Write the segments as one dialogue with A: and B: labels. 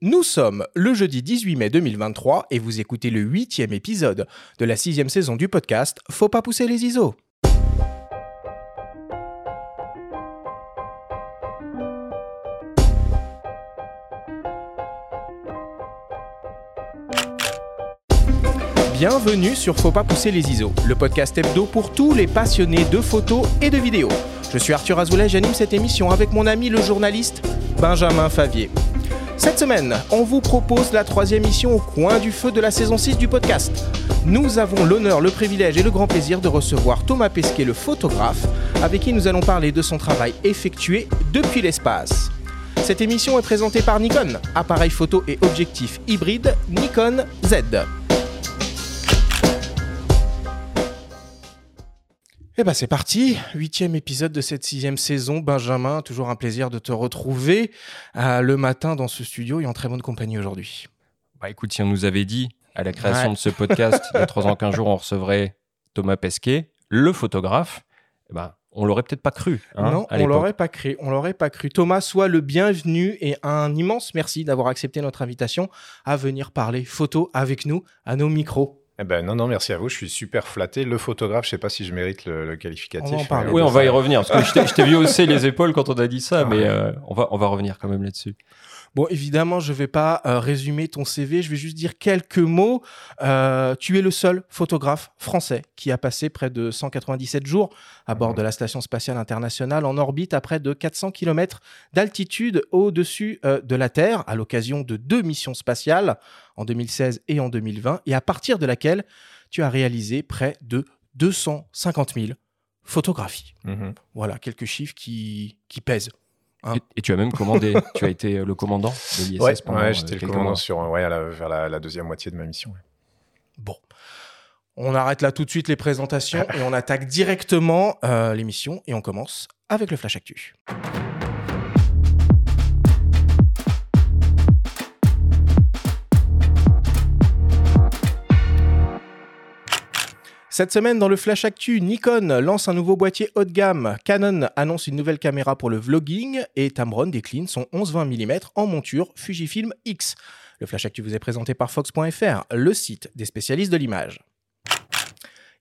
A: Nous sommes le jeudi 18 mai 2023 et vous écoutez le huitième épisode de la sixième saison du podcast Faut pas pousser les ISO. Bienvenue sur Faut pas pousser les ISO, le podcast hebdo pour tous les passionnés de photos et de vidéos. Je suis Arthur Azoulay, j'anime cette émission avec mon ami le journaliste Benjamin Favier. Cette semaine, on vous propose la troisième émission au coin du feu de la saison 6 du podcast. Nous avons l'honneur, le privilège et le grand plaisir de recevoir Thomas Pesquet, le photographe, avec qui nous allons parler de son travail effectué depuis l'espace. Cette émission est présentée par Nikon, appareil photo et objectif hybride Nikon Z. Eh ben c'est parti, huitième épisode de cette sixième saison. Benjamin, toujours un plaisir de te retrouver euh, le matin dans ce studio et en très bonne compagnie aujourd'hui.
B: Bah écoute, si on nous avait dit à la création de ce podcast, il y a trois ans qu'un jour on recevrait Thomas Pesquet, le photographe, eh ben, on l'aurait peut-être pas cru.
A: Hein, non, on l'aurait pas cru. On l'aurait pas cru. Thomas, sois le bienvenu et un immense merci d'avoir accepté notre invitation à venir parler photo avec nous à nos micros.
C: Eh ben non, non, merci à vous. Je suis super flatté. Le photographe, je sais pas si je mérite le, qualificatif.
B: On oui, on va y revenir. Parce que je t'ai vu hausser les épaules quand on a dit ça, mais euh, on, va, on va revenir quand même là-dessus.
A: Bon, évidemment, je vais pas euh, résumer ton CV, je vais juste dire quelques mots. Euh, tu es le seul photographe français qui a passé près de 197 jours à bord de la Station spatiale internationale en orbite à près de 400 km d'altitude au-dessus euh, de la Terre à l'occasion de deux missions spatiales en 2016 et en 2020 et à partir de laquelle tu as réalisé près de 250 000 photographies. Mhm. Voilà, quelques chiffres qui, qui pèsent.
B: Hein. Et, tu as même commandé, tu as été euh, le commandant de l'ISS
C: ouais, pendant ouais, j'étais le commandant sur, ouais, vers la, deuxième moitié de ma mission.
A: Bon. On arrête là tout de suite les présentations et on attaque directement euh, l'émission et on commence avec le Flash Actu. Cette semaine, dans le Flash Actu, Nikon lance un nouveau boîtier haut de gamme, Canon annonce une nouvelle caméra pour le vlogging et Tamron décline son 11-20 mm en monture Fujifilm X. Le Flash Actu vous est présenté par Fox.fr, le site des spécialistes de l'image.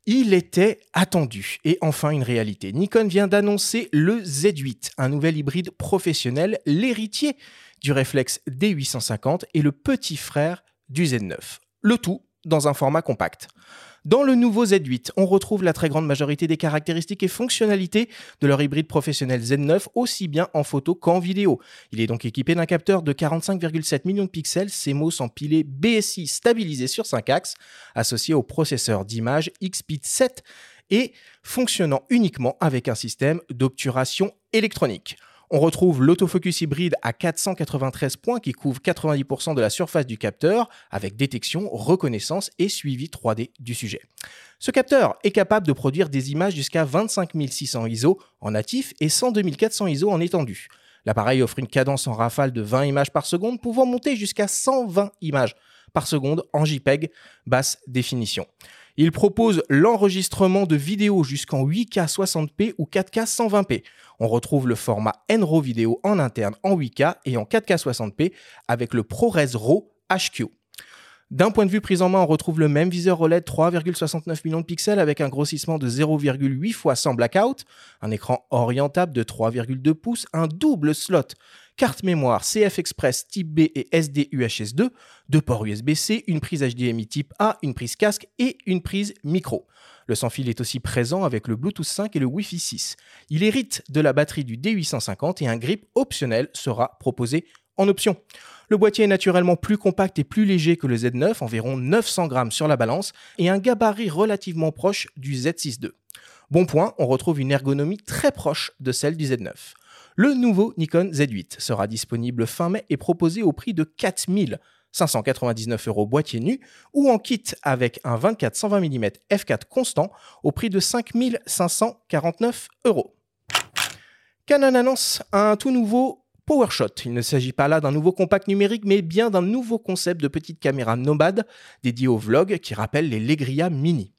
A: Il était attendu et enfin une réalité. Nikon vient d'annoncer le Z8, un nouvel hybride professionnel, l'héritier du réflexe D850 et le petit frère du Z9. Le tout dans un format compact. Dans le nouveau Z8, on retrouve la très grande majorité des caractéristiques et fonctionnalités de leur hybride professionnel Z9, aussi bien en photo qu'en vidéo. Il est donc équipé d'un capteur de 45,7 millions de pixels, CMOS empilé BSI stabilisé sur 5 axes, associé au processeur d'image XPIT 7 et fonctionnant uniquement avec un système d'obturation électronique. On retrouve l'autofocus hybride à 493 points qui couvre 90% de la surface du capteur avec détection, reconnaissance et suivi 3D du sujet. Ce capteur est capable de produire des images jusqu'à 25 600 ISO en natif et 102 400 ISO en étendu. L'appareil offre une cadence en rafale de 20 images par seconde pouvant monter jusqu'à 120 images par seconde en JPEG basse définition. Il propose l'enregistrement de vidéos jusqu'en 8K 60p ou 4K 120p. On retrouve le format NRAW vidéo en interne en 8K et en 4K 60p avec le ProRes RAW HQ. D'un point de vue prise en main, on retrouve le même viseur OLED 3,69 millions de pixels avec un grossissement de 0,8 fois sans blackout, un écran orientable de 3,2 pouces, un double slot carte mémoire CF Express type B et SD UHS 2, deux ports USB-C, une prise HDMI type A, une prise casque et une prise micro. Le sans-fil est aussi présent avec le Bluetooth 5 et le Wi-Fi 6. Il hérite de la batterie du D850 et un grip optionnel sera proposé en option. Le boîtier est naturellement plus compact et plus léger que le Z9, environ 900 grammes sur la balance, et un gabarit relativement proche du Z6 II. Bon point, on retrouve une ergonomie très proche de celle du Z9. Le nouveau Nikon Z8 sera disponible fin mai et proposé au prix de 4599 euros boîtier nu ou en kit avec un 24-120 mm f4 constant au prix de 5549 euros. Canon annonce un tout nouveau PowerShot. Il ne s'agit pas là d'un nouveau compact numérique, mais bien d'un nouveau concept de petite caméra nomade dédiée au vlog qui rappelle les Legria Mini.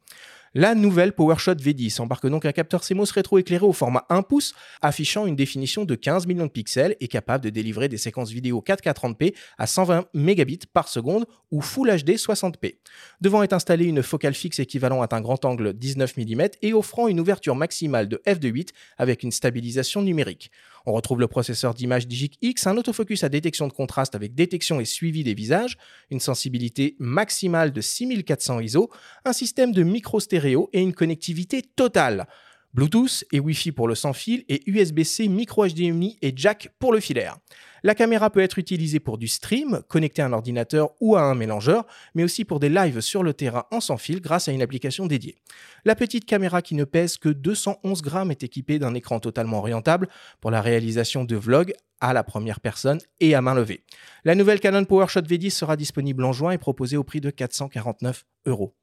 A: La nouvelle PowerShot V10 embarque donc un capteur CMOS rétro-éclairé au format 1 pouce, affichant une définition de 15 millions de pixels et capable de délivrer des séquences vidéo 4K 30p à 120 mégabits par seconde ou Full HD 60p. Devant est installée une focale fixe équivalente à un grand angle 19 mm et offrant une ouverture maximale de f2.8 avec une stabilisation numérique. On retrouve le processeur d'image Digic X, un autofocus à détection de contraste avec détection et suivi des visages, une sensibilité maximale de 6400 ISO, un système de micro stéréo et une connectivité totale. Bluetooth et Wi-Fi pour le sans fil et USB-C micro HDMI et jack pour le filaire. La caméra peut être utilisée pour du stream, connecté à un ordinateur ou à un mélangeur, mais aussi pour des lives sur le terrain en sans fil grâce à une application dédiée. La petite caméra qui ne pèse que 211 grammes est équipée d'un écran totalement orientable pour la réalisation de vlogs à la première personne et à main levée. La nouvelle Canon PowerShot V10 sera disponible en juin et proposée au prix de 449 euros.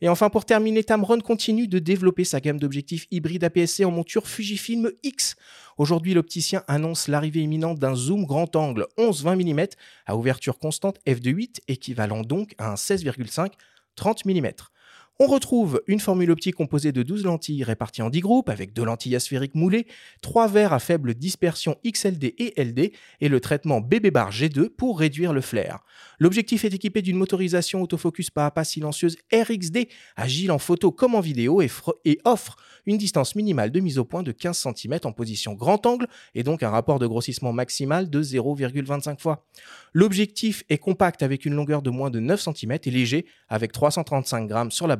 A: Et enfin, pour terminer, Tamron continue de développer sa gamme d'objectifs hybrides APS-C en monture Fujifilm X. Aujourd'hui, l'opticien annonce l'arrivée imminente d'un zoom grand angle 11-20 mm à ouverture constante f2.8, équivalent donc à un 16,5 30 mm. On retrouve une formule optique composée de 12 lentilles réparties en 10 groupes avec deux lentilles asphériques moulées, trois verres à faible dispersion XLD et LD et le traitement BB bar G2 pour réduire le flair. L'objectif est équipé d'une motorisation autofocus pas à pas silencieuse RXD, agile en photo comme en vidéo et, et offre une distance minimale de mise au point de 15 cm en position grand angle et donc un rapport de grossissement maximal de 0,25 fois. L'objectif est compact avec une longueur de moins de 9 cm et léger avec 335 grammes sur la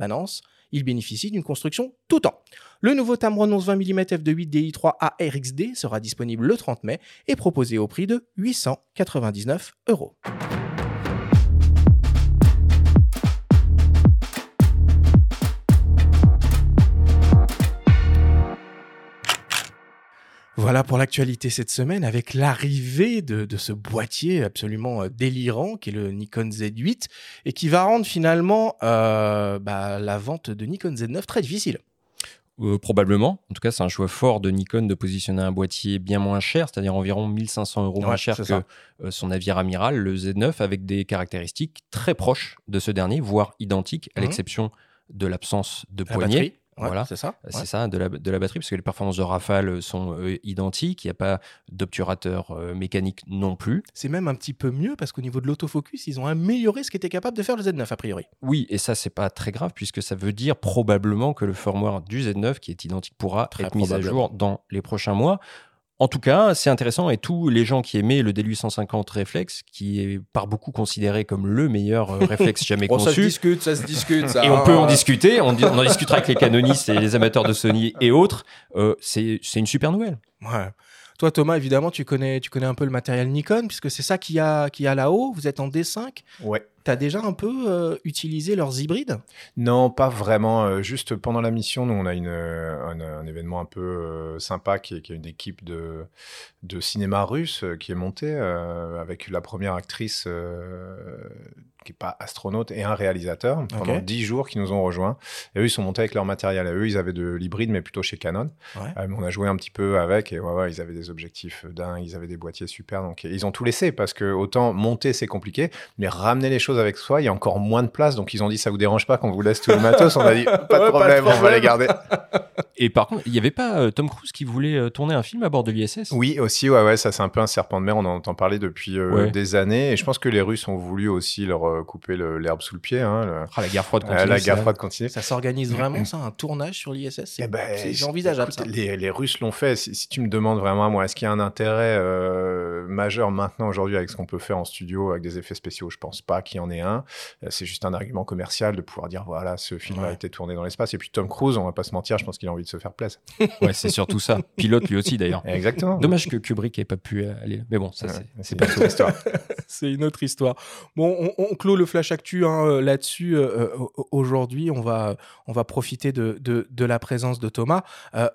A: Il bénéficie d'une construction tout temps. Le nouveau Tamron 11-20 mm f2.8 DI3 ARXD sera disponible le 30 mai et proposé au prix de 899 euros. Voilà pour l'actualité cette semaine avec l'arrivée de, ce boîtier absolument euh, délirant qui est le Nikon Z8 et qui va rendre finalement euh, bah, la vente de Nikon Z9 très difficile.
B: Euh, probablement. En tout cas, c'est un choix fort de Nikon de positionner un boîtier bien moins cher, c'est-à-dire environ 1500 euros moins cher que son navire amiral, le Z9, avec des caractéristiques très proches de ce dernier, voire identiques, à mmh. l'exception de l'absence de poignée
A: voilà, c'est ça.
B: C'est ça, de la, de la, batterie, parce que les performances de Rafale sont euh, identiques. Il n'y a pas d'obturateur euh, mécanique non plus.
A: C'est même un petit peu mieux parce qu'au niveau de l'autofocus, ils ont amélioré ce qu'était capable de faire le Z9 a priori.
B: Oui, et ça, c'est pas très grave puisque ça veut dire probablement que le firmware du Z9, qui est identique, pourra être mis à jour dans les prochains mois. En tout cas, c'est intéressant et tous les gens qui aimaient le D850 réflexe, qui est par beaucoup considéré comme le meilleur euh, réflexe jamais conçu. Ça
A: se discute, ça se discute.
B: et on peut en discuter, on, en discutera avec les canonistes et les amateurs de Sony et autres. Euh, c'est une super nouvelle.
A: Ouais. Toi, Thomas, évidemment, tu connais, tu connais un peu le matériel Nikon, puisque c'est ça qu'il y a, qui a là-haut. Vous êtes en D5.
C: Ouais.
A: Tu as déjà un peu euh, utilisé leurs hybrides?
C: Non, pas vraiment. Euh, juste pendant la mission, nous, on a une, euh, un, événement un peu sympa qui est, qui est, une équipe de, de cinéma russe qui est montée avec la première actrice qui n'est pas astronaute, et un réalisateur pendant dix jours qui nous ont rejoints. Et eux, ils sont montés avec leur matériel. Et eux, ils avaient de l'hybride, mais plutôt chez Canon. on a joué un petit peu avec, et ouais, ouais, ils avaient des objectifs dingues, ils avaient des boîtiers super. Donc, ils ont tout laissé parce que autant monter, c'est compliqué, mais ramener les choses avec soi, il y a encore moins de place. Donc ils ont dit ça vous dérange pas qu'on vous laisse tout le matos On a dit pas de, problème, on va les garder.
B: Et par contre, il n'y avait pas euh, Tom Cruise qui voulait euh, tourner un film à bord de l'ISS
C: Oui, aussi, ouais, ouais, ça c'est un peu un serpent de mer. On en entend parler depuis euh, des années. Et je pense que les Russes ont voulu aussi leur couper l'herbe sous le pied. Hein,
B: ah, la guerre froide continue.
C: la guerre froide continue.
A: Ça s'organise vraiment, ça, un tournage sur l'ISS C'est ben, envisageable.
C: Les, les, Russes l'ont fait. Si, tu me demandes vraiment à moi, est-ce qu'il y a un intérêt majeur maintenant, aujourd'hui, avec ce qu'on peut faire en studio, avec des effets spéciaux? Je pense pas qu'il y en un. Euh, c'est juste un argument commercial de pouvoir dire voilà, ce film a été tourné dans l'espace. Et puis Tom Cruise, on va pas se mentir, je pense qu'il a envie de se faire plaisir.
B: ouais, c'est surtout ça. Pilote lui aussi d'ailleurs.
C: Exactement.
B: Dommage que Kubrick ait pas pu aller. Mais bon, ça c'est
C: pas une autre histoire.
A: c'est une autre histoire. Bon, on, clôt le flash actu hein, euh, là-dessus. Euh, aujourd'hui, on va, on va profiter de, de, de la présence de Thomas.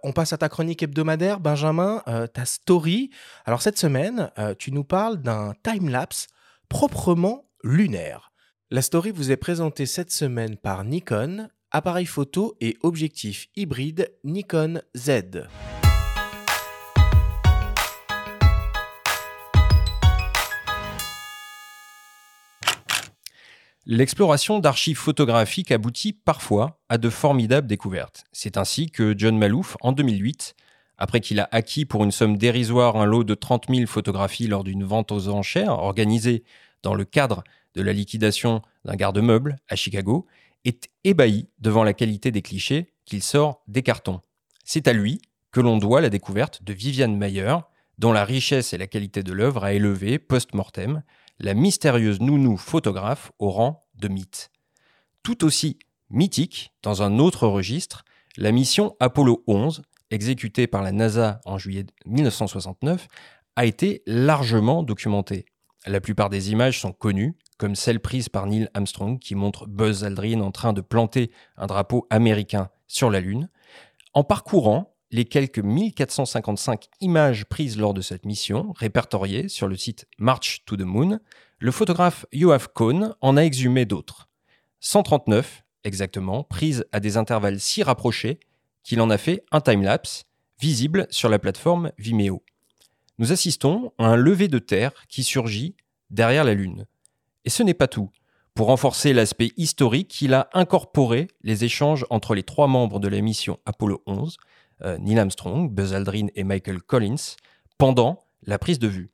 A: on passe à ta chronique hebdomadaire, Benjamin, ta story. Alors cette semaine, tu nous parles d'un time-lapse proprement lunaire. La story vous est présentée cette semaine par Nikon, appareil photo et objectif hybride Nikon Z.
B: L'exploration d'archives photographiques aboutit parfois à de formidables découvertes. C'est ainsi que John Malouf, en 2008, après qu'il a acquis pour une somme dérisoire un lot de 30 000 photographies lors d'une vente aux enchères organisée dans le cadre de la liquidation d'un garde-meuble à Chicago, est ébahi devant la qualité des clichés qu'il sort des cartons. C'est à lui que l'on doit la découverte de Viviane Mayer, dont la richesse et la qualité de l'œuvre a élevé, post-mortem, la mystérieuse nounou photographe au rang de mythe. Tout aussi mythique, dans un autre registre, la mission Apollo 11, exécutée par la NASA en juillet 1969, a été largement documentée. La plupart des images sont connues, comme celle prise par Neil Armstrong qui montre Buzz Aldrin en train de planter un drapeau américain sur la Lune. En parcourant les quelques 1455 images prises lors de cette mission, répertoriées sur le site March to the Moon, le photographe Yoav Cohn en a exhumé d'autres. 139 exactement, prises à des intervalles si rapprochés qu'il en a fait un timelapse visible sur la plateforme Vimeo. Nous assistons à un lever de terre qui surgit derrière la Lune. Et ce n'est pas tout. Pour renforcer l'aspect historique, il a incorporé les échanges entre les trois membres de la mission Apollo 11, euh, Neil Armstrong, Buzz Aldrin et Michael Collins, pendant la prise de vue.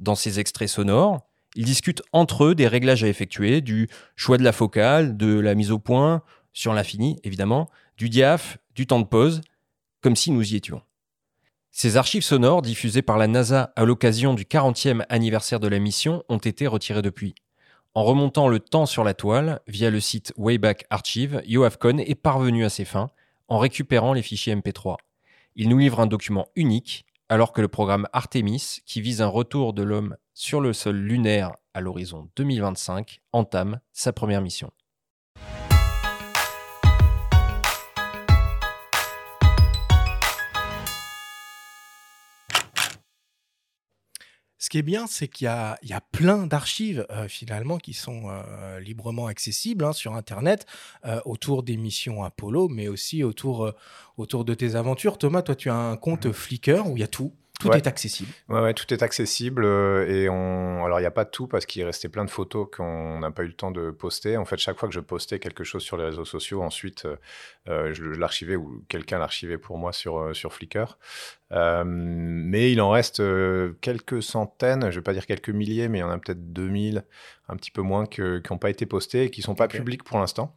B: Dans ces extraits sonores, ils discutent entre eux des réglages à effectuer, du choix de la focale, de la mise au point, sur l'infini évidemment, du diaph, du temps de pause, comme si nous y étions. Ces archives sonores diffusées par la NASA à l'occasion du 40e anniversaire de la mission ont été retirées depuis. En remontant le temps sur la toile, via le site Wayback Archive, Yoav Cohn est parvenu à ses fins en récupérant les fichiers MP3. Il nous livre un document unique, alors que le programme Artemis, qui vise un retour de l'homme sur le sol lunaire à l'horizon 2025, entame sa première mission.
A: Ce qui est bien, c'est qu'il y a, plein d'archives euh, finalement qui sont euh, librement accessibles hein, sur Internet euh, autour des missions Apollo, mais aussi autour, autour de tes aventures. Thomas, toi, tu as un compte mmh. Flickr où il y a tout. Tout est accessible.
C: Ouais, tout est accessible. Euh, et on... Alors, il n'y a pas tout parce qu'il restait plein de photos qu'on n'a pas eu le temps de poster. En fait, chaque fois que je postais quelque chose sur les réseaux sociaux, ensuite, euh, euh, je l'archivais ou quelqu'un l'archivait pour moi sur, sur Flickr. mais il en reste quelques centaines, je ne vais pas dire quelques milliers, mais il y en a peut-être 2000, un petit peu moins, qui n'ont pas été postés et qui ne sont pas publics pour l'instant.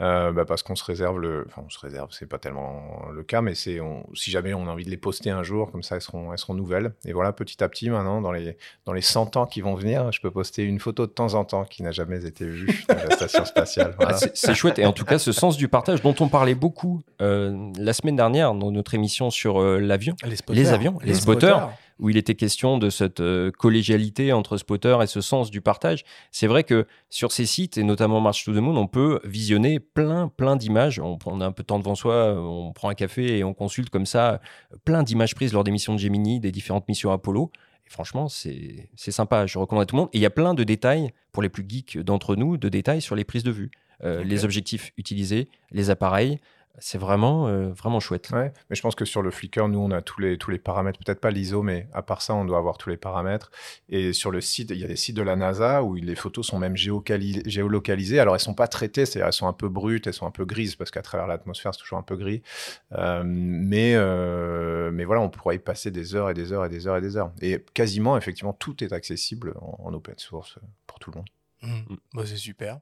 C: Euh, bah, parce qu'on se réserve le. Enfin, on se réserve, c'est pas tellement le cas, mais c'est si jamais on a envie de les poster un jour, comme ça, elles seront, elles seront nouvelles. Et voilà, petit à petit, maintenant, dans les, dans les 100 ans qui vont venir, je peux poster une photo de temps en temps qui n'a jamais été vue dans la station spatiale.
B: Ah, c'est chouette. Et en tout cas, ce sens du partage dont on parlait beaucoup euh, la semaine dernière dans notre émission sur euh, l'avion, les, avions, les, spotters où il était question de cette euh, collégialité entre spotter et ce sens du partage. C'est vrai que sur ces sites, et notamment March to the Moon, on peut visionner plein, plein d'images. On, a un peu de temps devant soi, on prend un café et on consulte comme ça plein d'images prises lors des missions de Gemini, des différentes missions Apollo. Et franchement, c'est sympa, je recommande à tout le monde. Et il y a plein de détails, pour les plus geeks d'entre nous, de détails sur les prises de vue. Euh, les objectifs utilisés, les appareils, c'est vraiment, euh, vraiment chouette.
C: Ouais, mais je pense que sur le Flickr, nous, on a tous les, tous les paramètres, peut-être pas l'ISO, mais à part ça, on doit avoir tous les paramètres. Et sur le site, il y a des sites de la NASA où les photos sont même géolocalisées. Alors, elles sont pas traitées, c'est-à-dire elles sont un peu brutes, elles sont un peu grises, parce qu'à travers l'atmosphère, c'est toujours un peu gris. Euh, mais, euh, mais voilà, on pourrait y passer des heures et des heures et des heures et des heures. Et quasiment, effectivement, tout est accessible en, open source pour tout le monde.
A: Mmh. Bah, c'est super.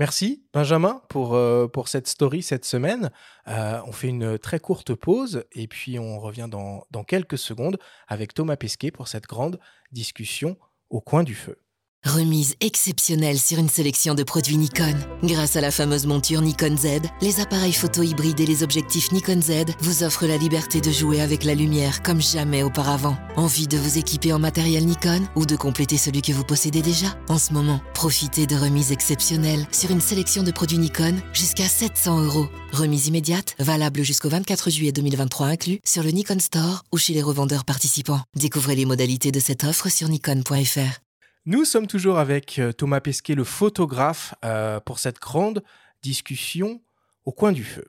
A: Merci Benjamin pour, euh, pour cette story cette semaine. Euh, on fait une très courte pause et puis on revient dans quelques secondes avec Thomas Pesquet pour cette grande discussion au coin du feu.
D: Remise exceptionnelle sur une sélection de produits Nikon. Grâce à la fameuse monture Nikon Z, les appareils photo hybrides et les objectifs Nikon Z vous offrent la liberté de jouer avec la lumière comme jamais auparavant. Envie de vous équiper en matériel Nikon ou de compléter celui que vous possédez déjà? En ce moment, profitez de remises exceptionnelles sur une sélection de produits Nikon jusqu'à 700 euros. Remise immédiate, valable jusqu'au 24 juillet 2023 inclus, sur le Nikon Store ou chez les revendeurs participants. Découvrez les modalités de cette offre sur nikon.fr.
A: Nous sommes toujours avec euh, Thomas Pesquet, le photographe, euh, pour cette grande discussion au coin du feu.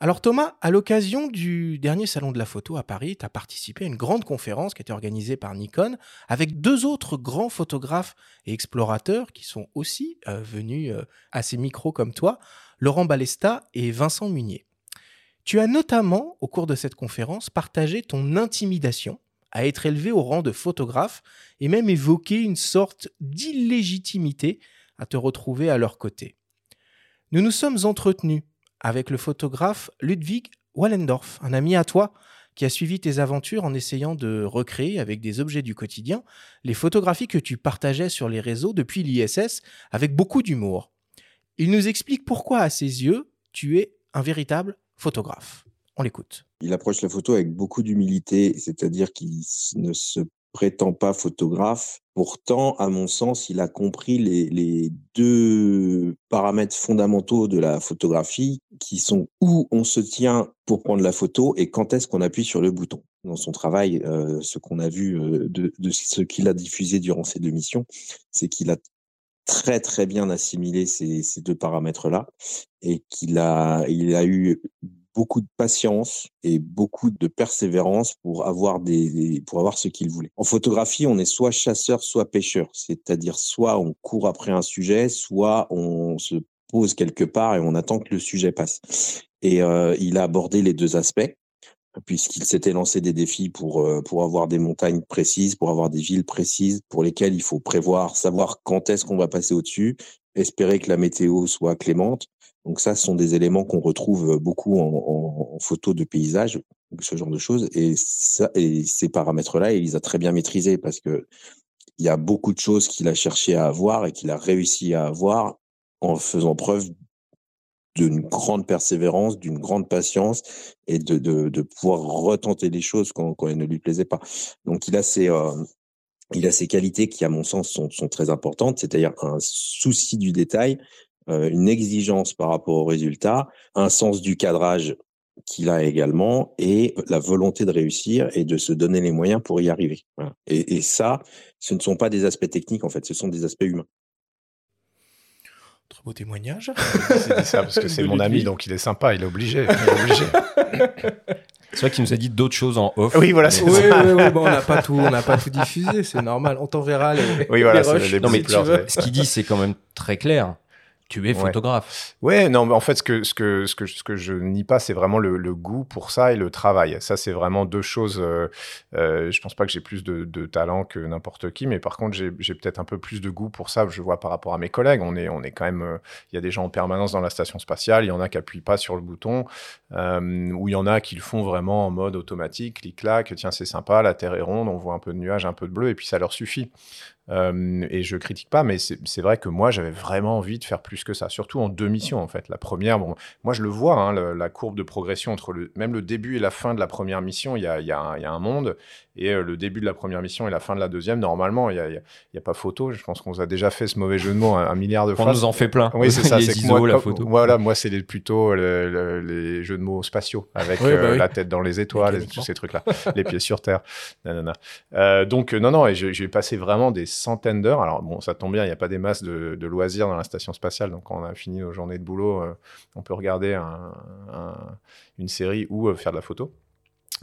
A: Alors Thomas, à l'occasion du dernier salon de la photo à Paris, tu as participé à une grande conférence qui a été organisée par Nikon avec deux autres grands photographes et explorateurs qui sont aussi euh, venus à ces micros comme toi, Laurent Balesta et Vincent Munier. Tu as notamment, au cours de cette conférence, partagé ton intimidation à être élevé au rang de photographe et même évoqué une sorte d'illégitimité à te retrouver à leur côté. Nous nous sommes entretenus avec le photographe Ludwig Wallendorf, un ami à toi qui a suivi tes aventures en essayant de recréer avec des objets du quotidien les photographies que tu partageais sur les réseaux depuis l'ISS avec beaucoup d'humour. Il nous explique pourquoi, à ses yeux, tu es un véritable photographe. On l'écoute.
E: Il approche la photo avec beaucoup d'humilité, c'est-à-dire qu'il ne se prétend pas photographe. Pourtant, à mon sens, il a compris les, deux paramètres fondamentaux de la photographie, qui sont où on se tient pour prendre la photo et quand est-ce qu'on appuie sur le bouton. Dans son travail, euh, ce qu'on a vu euh, de, ce qu'il a diffusé durant ces deux missions, c'est qu'il a très très bien assimilé ces, ces deux paramètres-là et qu'il a, il a eu beaucoup de patience et beaucoup de persévérance pour avoir des, pour avoir ce qu'il voulait. En photographie, on est soit chasseur, soit pêcheur, c'est-à-dire soit on court après un sujet, soit on se pose quelque part et on attend que le sujet passe. Et euh, il a abordé les deux aspects puisqu'il s'était lancé des défis pour euh, pour avoir des montagnes précises, pour avoir des villes précises pour lesquelles il faut prévoir, savoir quand est-ce qu'on va passer au-dessus, espérer que la météo soit clémente donc ça, ce sont des éléments qu'on retrouve beaucoup en, photo de paysage, ce genre de choses. Et, ça, et ces paramètres-là, il les a très bien maîtrisés parce que il y a beaucoup de choses qu'il a cherché à avoir et qu'il a réussi à avoir en faisant preuve d'une grande persévérance, d'une grande patience et de, pouvoir retenter les choses quand, elles ne lui plaisaient pas. Donc il a ces, euh, il a ces qualités qui, à mon sens, sont, sont très importantes, c'est-à-dire un souci du détail, euh, une exigence par rapport au résultat, un sens du cadrage qu'il a également et la volonté de réussir et de se donner les moyens pour y arriver. Et, ça, ce ne sont pas des aspects techniques en fait, ce sont des aspects humains.
A: Très beau témoignage.
C: C'est ça parce que c'est mon ami, donc il est sympa, il est obligé.
B: C'est vrai qu'il nous a dit d'autres choses en off.
A: Oui, voilà, c'est oui, oui, bon, on n'a pas tout, on n'a pas tout diffusé, c'est normal. On t'enverra les. Oui, voilà, les, les
B: non, mais tu veux. ce qu'il dit, c'est quand même très clair tu es photographe.
C: Ouais, non, mais en fait, ce que, ce que, ce que, ce que je nie pas, c'est vraiment le, le, goût pour ça et le travail. Ça, c'est vraiment deux choses. Euh, euh, je pense pas que j'ai plus de, de, talent que n'importe qui, mais par contre, j'ai peut-être un peu plus de goût pour ça. Je vois par rapport à mes collègues. On est, on est quand même. Euh, il y a des gens en permanence dans la station spatiale. Il y en a qui appuient pas sur le bouton, euh, ou il y en a qui le font vraiment en mode automatique, clic-clac. Tiens, c'est sympa, la Terre est ronde, on voit un peu de nuages, un peu de bleu, et puis ça leur suffit. Euh, et je critique pas, mais c'est vrai que moi, j'avais vraiment envie de faire plus que ça, surtout en deux missions, en fait. La première, bon, moi, je le vois, hein, la courbe de progression entre même le début et la fin de la première mission, il y a, un monde, et euh, le début de la première mission et la fin de la deuxième, normalement, il n'y a, y a, pas photo. Je pense qu'on vous a déjà fait ce mauvais jeu de mots un, milliard de fois.
B: On nous en fait plein.
C: Oui, c'est ça. C'est moi, la photo. Voilà, moi, c'est plutôt les jeux de mots spatiaux, avec bah euh, la tête dans les étoiles, et tous ces trucs-là, les pieds sur terre. Euh, donc, non, non, et j'ai passé vraiment des centaines d'heures. Alors, bon, ça tombe bien, il n'y a pas des masses de, loisirs dans la station spatiale. Donc, quand on a fini nos journées de boulot, on peut regarder une série ou faire de la photo.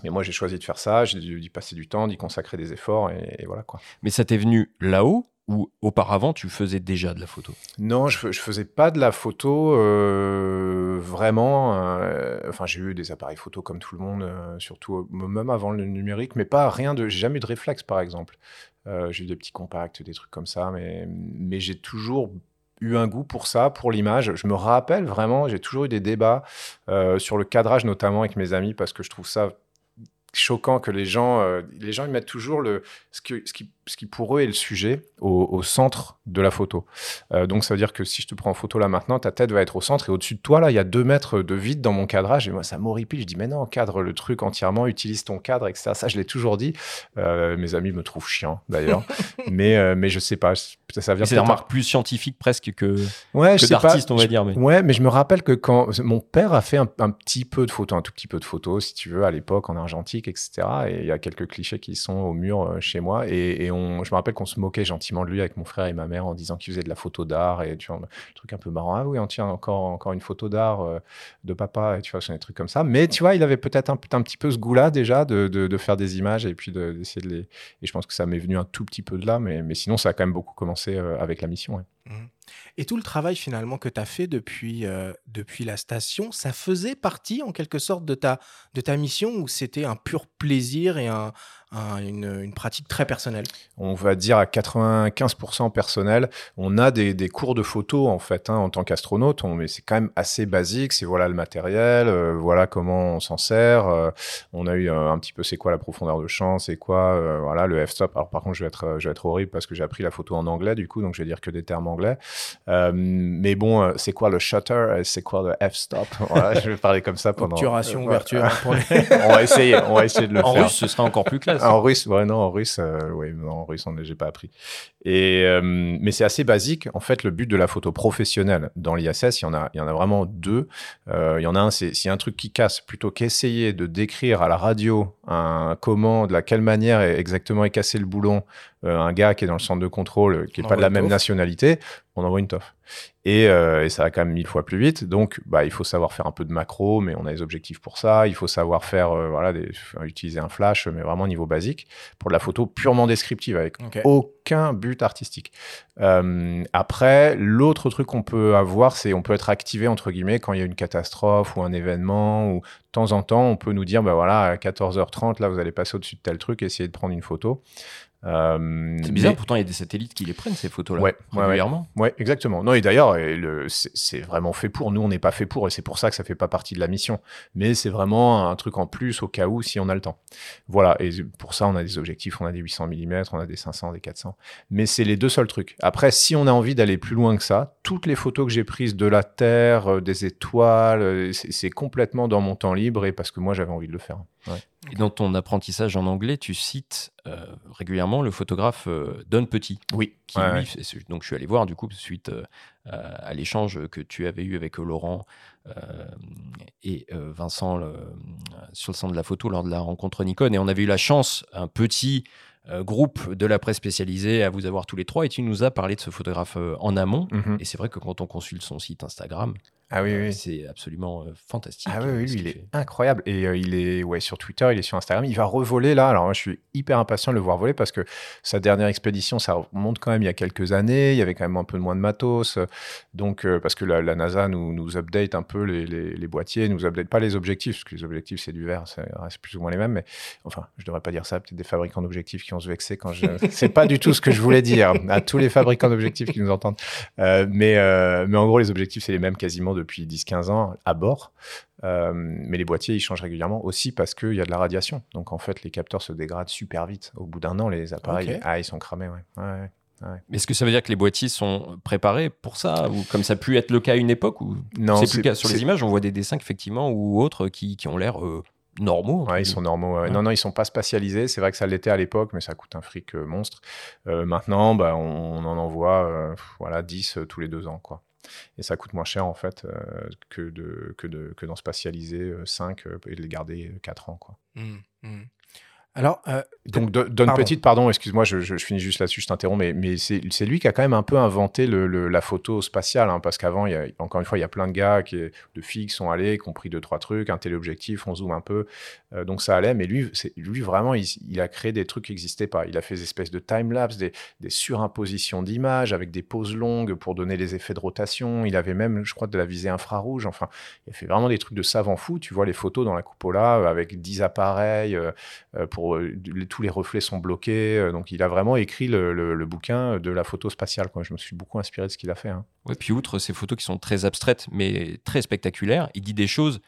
C: Mais moi, j'ai choisi de faire ça, j'ai dû y passer du temps, d'y consacrer des efforts, et, voilà quoi.
B: Mais ça t'est venu là-haut ou auparavant tu faisais déjà de la photo?
C: Non, je, ne faisais pas de la photo euh, vraiment. Euh, enfin, j'ai eu des appareils photo comme tout le monde, euh, surtout même avant le numérique, mais pas rien de. J'ai jamais eu de réflexe, par exemple. j'ai eu des petits compacts, des trucs comme ça, mais, mais j'ai toujours eu un goût pour ça, pour l'image. Je me rappelle vraiment, j'ai toujours eu des débats sur le cadrage, notamment avec mes amis, parce que je trouve ça choquant que les gens, euh, les gens ils mettent toujours le, ce, que, ce, qui, ce qui pour eux est le sujet au, centre de la photo. Euh, donc ça veut dire que si je te prends en photo là maintenant, ta tête va être au centre et au-dessus de toi là, il y a deux mètres de vide dans mon cadrage et moi ça m'horripile. Je dis mais non, cadre le truc entièrement, utilise ton cadre, etc. Ça je l'ai toujours dit. Euh, mes amis me trouvent chiant d'ailleurs, mais mais je sais pas. Ça
B: vient. C'est une remarque plus scientifique presque que, ouais, que d'artiste on va dire. Mais...
C: Ouais, mais je me rappelle que quand mon père a fait un, un, petit peu de photos, un tout petit peu de photos si tu veux à l'époque en argentique, etc. Et il y a quelques clichés qui sont au mur chez moi et, et on je me rappelle qu'on se moquait gentiment de lui avec mon frère et ma mère en disant qu'il faisait de la photo d'art et tu vois, un truc un peu marrant. Ah oui, on tient encore, encore une photo d'art euh, de papa et tu vois, c'est des trucs comme ça. Mais tu vois, il avait peut-être un, petit peu ce goût-là déjà de, faire des images et puis d'essayer de, les. Et je pense que ça m'est venu un tout petit peu de là, mais, mais sinon, ça a quand même beaucoup commencé euh, avec la mission. Mmh.
A: Et tout le travail finalement que tu as fait depuis, euh, depuis la station, ça faisait partie en quelque sorte de ta, de ta mission ou c'était un pur plaisir et un, une, pratique très personnelle?
C: On va dire à 95% personnel. On a des, cours de photo en fait hein, en tant qu'astronaute, mais c'est quand même assez basique. C'est voilà le matériel, euh, voilà comment on s'en sert. Euh, on a eu un, petit peu c'est quoi la profondeur de champ, c'est quoi voilà le f-stop. Alors par contre je vais être je vais être horrible parce que j'ai appris la photo en anglais du coup donc je vais dire que des termes anglais. Mais bon c'est quoi le shutter, c'est quoi le f-stop? Voilà, je vais parler comme ça pendant.
A: Obturation, ouverture.
C: on va essayer, on va essayer de le
B: en
C: faire.
B: En russe ce sera encore plus classe.
C: En russe, ouais, non, en russe, euh, oui, non, en russe, j'ai pas appris. Et, euh, mais c'est assez basique. En fait, le but de la photo professionnelle dans l'ISS, il y en a, il y en a vraiment deux. Euh, il y en a un, c'est s'il y a un truc qui casse, plutôt qu'essayer de décrire à la radio un comment, de la quelle manière exactement est cassé le boulon, un gars qui est dans le centre de contrôle, qui n'est pas de la même nationalité, on envoie une toffe. Euh, et, ça va quand même mille fois plus vite. Donc, bah, il faut savoir faire un peu de macro, mais on a des objectifs pour ça. Il faut savoir faire, euh, voilà, utiliser un flash, mais vraiment au niveau basique, pour de la photo purement descriptive, avec aucun but artistique. Euh, après, l'autre truc qu'on peut avoir, c'est on peut être activé, entre guillemets, quand il y a une catastrophe ou un événement, ou de temps en temps, on peut nous dire, bah voilà, à 14h30, là, vous allez passer au-dessus de tel truc, essayer de prendre une photo.
B: Euh, c'est bizarre, pourtant il y a des satellites qui les prennent ces photos-là
C: ouais,
B: régulièrement.
C: Ouais, exactement. Non et d'ailleurs c'est vraiment fait pour. Nous on n'est pas fait pour et c'est pour ça que ça fait pas partie de la mission. Mais c'est vraiment un truc en plus au cas où si on a le temps. Voilà et pour ça on a des objectifs, on a des 800 mm, on a des 500, des 400. Mais c'est les deux seuls trucs. Après si on a envie d'aller plus loin que ça, toutes les photos que j'ai prises de la Terre, euh, des étoiles, euh, c'est complètement dans mon temps libre et parce que moi j'avais envie de le faire.
B: Et dans ton apprentissage en anglais, tu cites euh, régulièrement le photographe euh, Don Petit.
C: Oui.
B: Qui, donc je suis allé voir du coup suite euh, à l'échange que tu avais eu avec Laurent et Vincent sur le centre de la photo lors de la rencontre Nikon. Et on avait eu la chance, un petit groupe de la presse spécialisée, à vous avoir tous les trois. Et tu nous as parlé de ce photographe en amont. Mhm. Et c'est vrai que quand on consulte son site Instagram,
C: ah oui, oui.
B: C'est absolument euh, fantastique.
C: Ah oui, oui lui, il est incroyable. Et euh, il est ouais, sur Twitter, il est sur Instagram. Il va revoler là. Alors moi, je suis hyper impatient de le voir voler parce que sa dernière expédition, ça remonte quand même il y a quelques années. Il y avait quand même un peu moins de matos. Donc, euh, parce que la, NASA nous, nous update un peu les, les, boîtiers, nous update pas les objectifs, parce que les objectifs, c'est du verre, ça reste plus ou moins les mêmes. Mais enfin, je devrais pas dire ça. Peut-être des fabricants d'objectifs qui ont se vexé quand je. c'est pas du tout ce que je voulais dire à tous les fabricants d'objectifs qui nous entendent. mais, mais en gros, les objectifs, c'est les mêmes quasiment depuis 10-15 ans à bord. Euh, mais les boîtiers, ils changent régulièrement aussi parce qu'il y a de la radiation. Donc en fait, les capteurs se dégradent super vite. Au bout d'un an, les appareils, ah, ils sont cramés. Ouais.
B: Est-ce que ça veut dire que les boîtiers sont préparés pour ça ou comme ça a pu être le cas à une époque ou
C: non
B: c'est plus le cas sur les images on voit des dessins effectivement ou autres qui, qui ont l'air euh, normaux.
C: Ouais, ils sont normaux. Non, non, ils sont pas spécialisés. C'est vrai que ça l'était à l'époque, mais ça coûte un fric euh, monstre. maintenant, bah, on, on, en envoie voilà, 10 tous les deux ans. Quoi. Et ça coûte moins cher, en fait, euh, que, de, que, de, que d'en spécialiser 5 euh, et de les garder 4 ans. Quoi. Mmh,
A: mmh. Alors,
C: euh, donc Don Petite, pardon, excuse-moi, je, je, finis juste là-dessus, je t'interromps, mais, mais c'est lui qui a quand même un peu inventé le, la photo spatiale, hein, parce qu'avant, encore une fois, il y a plein de gars, qui, de filles qui sont allés, qui ont pris deux trois trucs, un téléobjectif, on zoome un peu, euh, donc ça allait. Mais lui, lui vraiment, il, a créé des trucs qui n'existaient pas. Il a fait des espèces de time lapse, des, des surimpositions d'images avec des pauses longues pour donner les effets de rotation. Il avait même, je crois, de la visée infrarouge. Enfin, il a fait vraiment des trucs de savant fou. Tu vois les photos dans la cupola euh, avec 10 appareils pour euh, tous les reflets sont bloqués. Euh, donc, il a vraiment écrit le, bouquin de la photo spatiale. Quoi. Je me suis beaucoup inspiré de ce qu'il a fait. Hein.
B: puis outre ces photos qui sont très abstraites, mais très spectaculaires, il dit des choses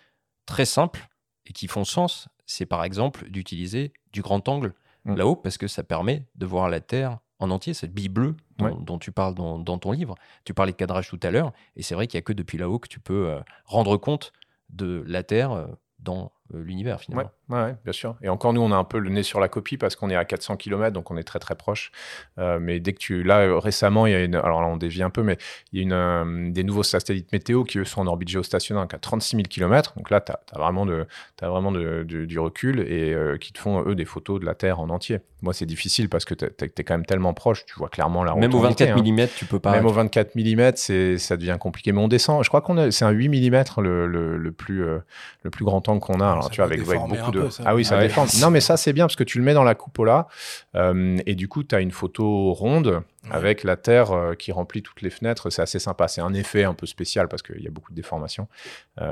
B: très simples et qui font sens. C'est par exemple d'utiliser du grand angle mm. là-haut, parce que ça permet de voir la Terre en entier, cette bille bleue dont, tu parles dans, ton livre. Tu parlais de cadrage tout à l'heure, et c'est vrai qu'il n'y a que depuis là-haut que tu peux euh, rendre compte de la Terre dans l'univers finalement.
C: Ouais, bien sûr. Et encore, nous, on a un peu le nez sur la copie parce qu'on est à 400 km, donc on est très très proche. mais dès que tu. Là, récemment, il y a une. Alors là, on dévie un peu, mais il y a une, des nouveaux satellites météo qui, eux, sont en orbite géostationnaire à 36 000 km. Donc là, tu as, vraiment, de, as vraiment de, du recul et qui te font, eux, des photos de la Terre en entier. Moi, c'est difficile parce que tu es, quand même tellement proche, tu vois clairement la
B: Même au 24 mm, tu peux pas.
C: Même au 24 mm, ça devient compliqué. Mais on descend. Je crois qu'on c'est un 8 mm le, le, plus, euh, le plus grand angle qu'on a. Alors, tu vois, avec, beaucoup de. ah oui, ça déforme. Non, mais ça, c'est bien parce que tu le mets dans la coupola euh, et du coup, tu as une photo ronde avec la Terre euh, qui remplit toutes les fenêtres. C'est assez sympa. C'est un effet un peu spécial parce qu'il y a beaucoup de déformations.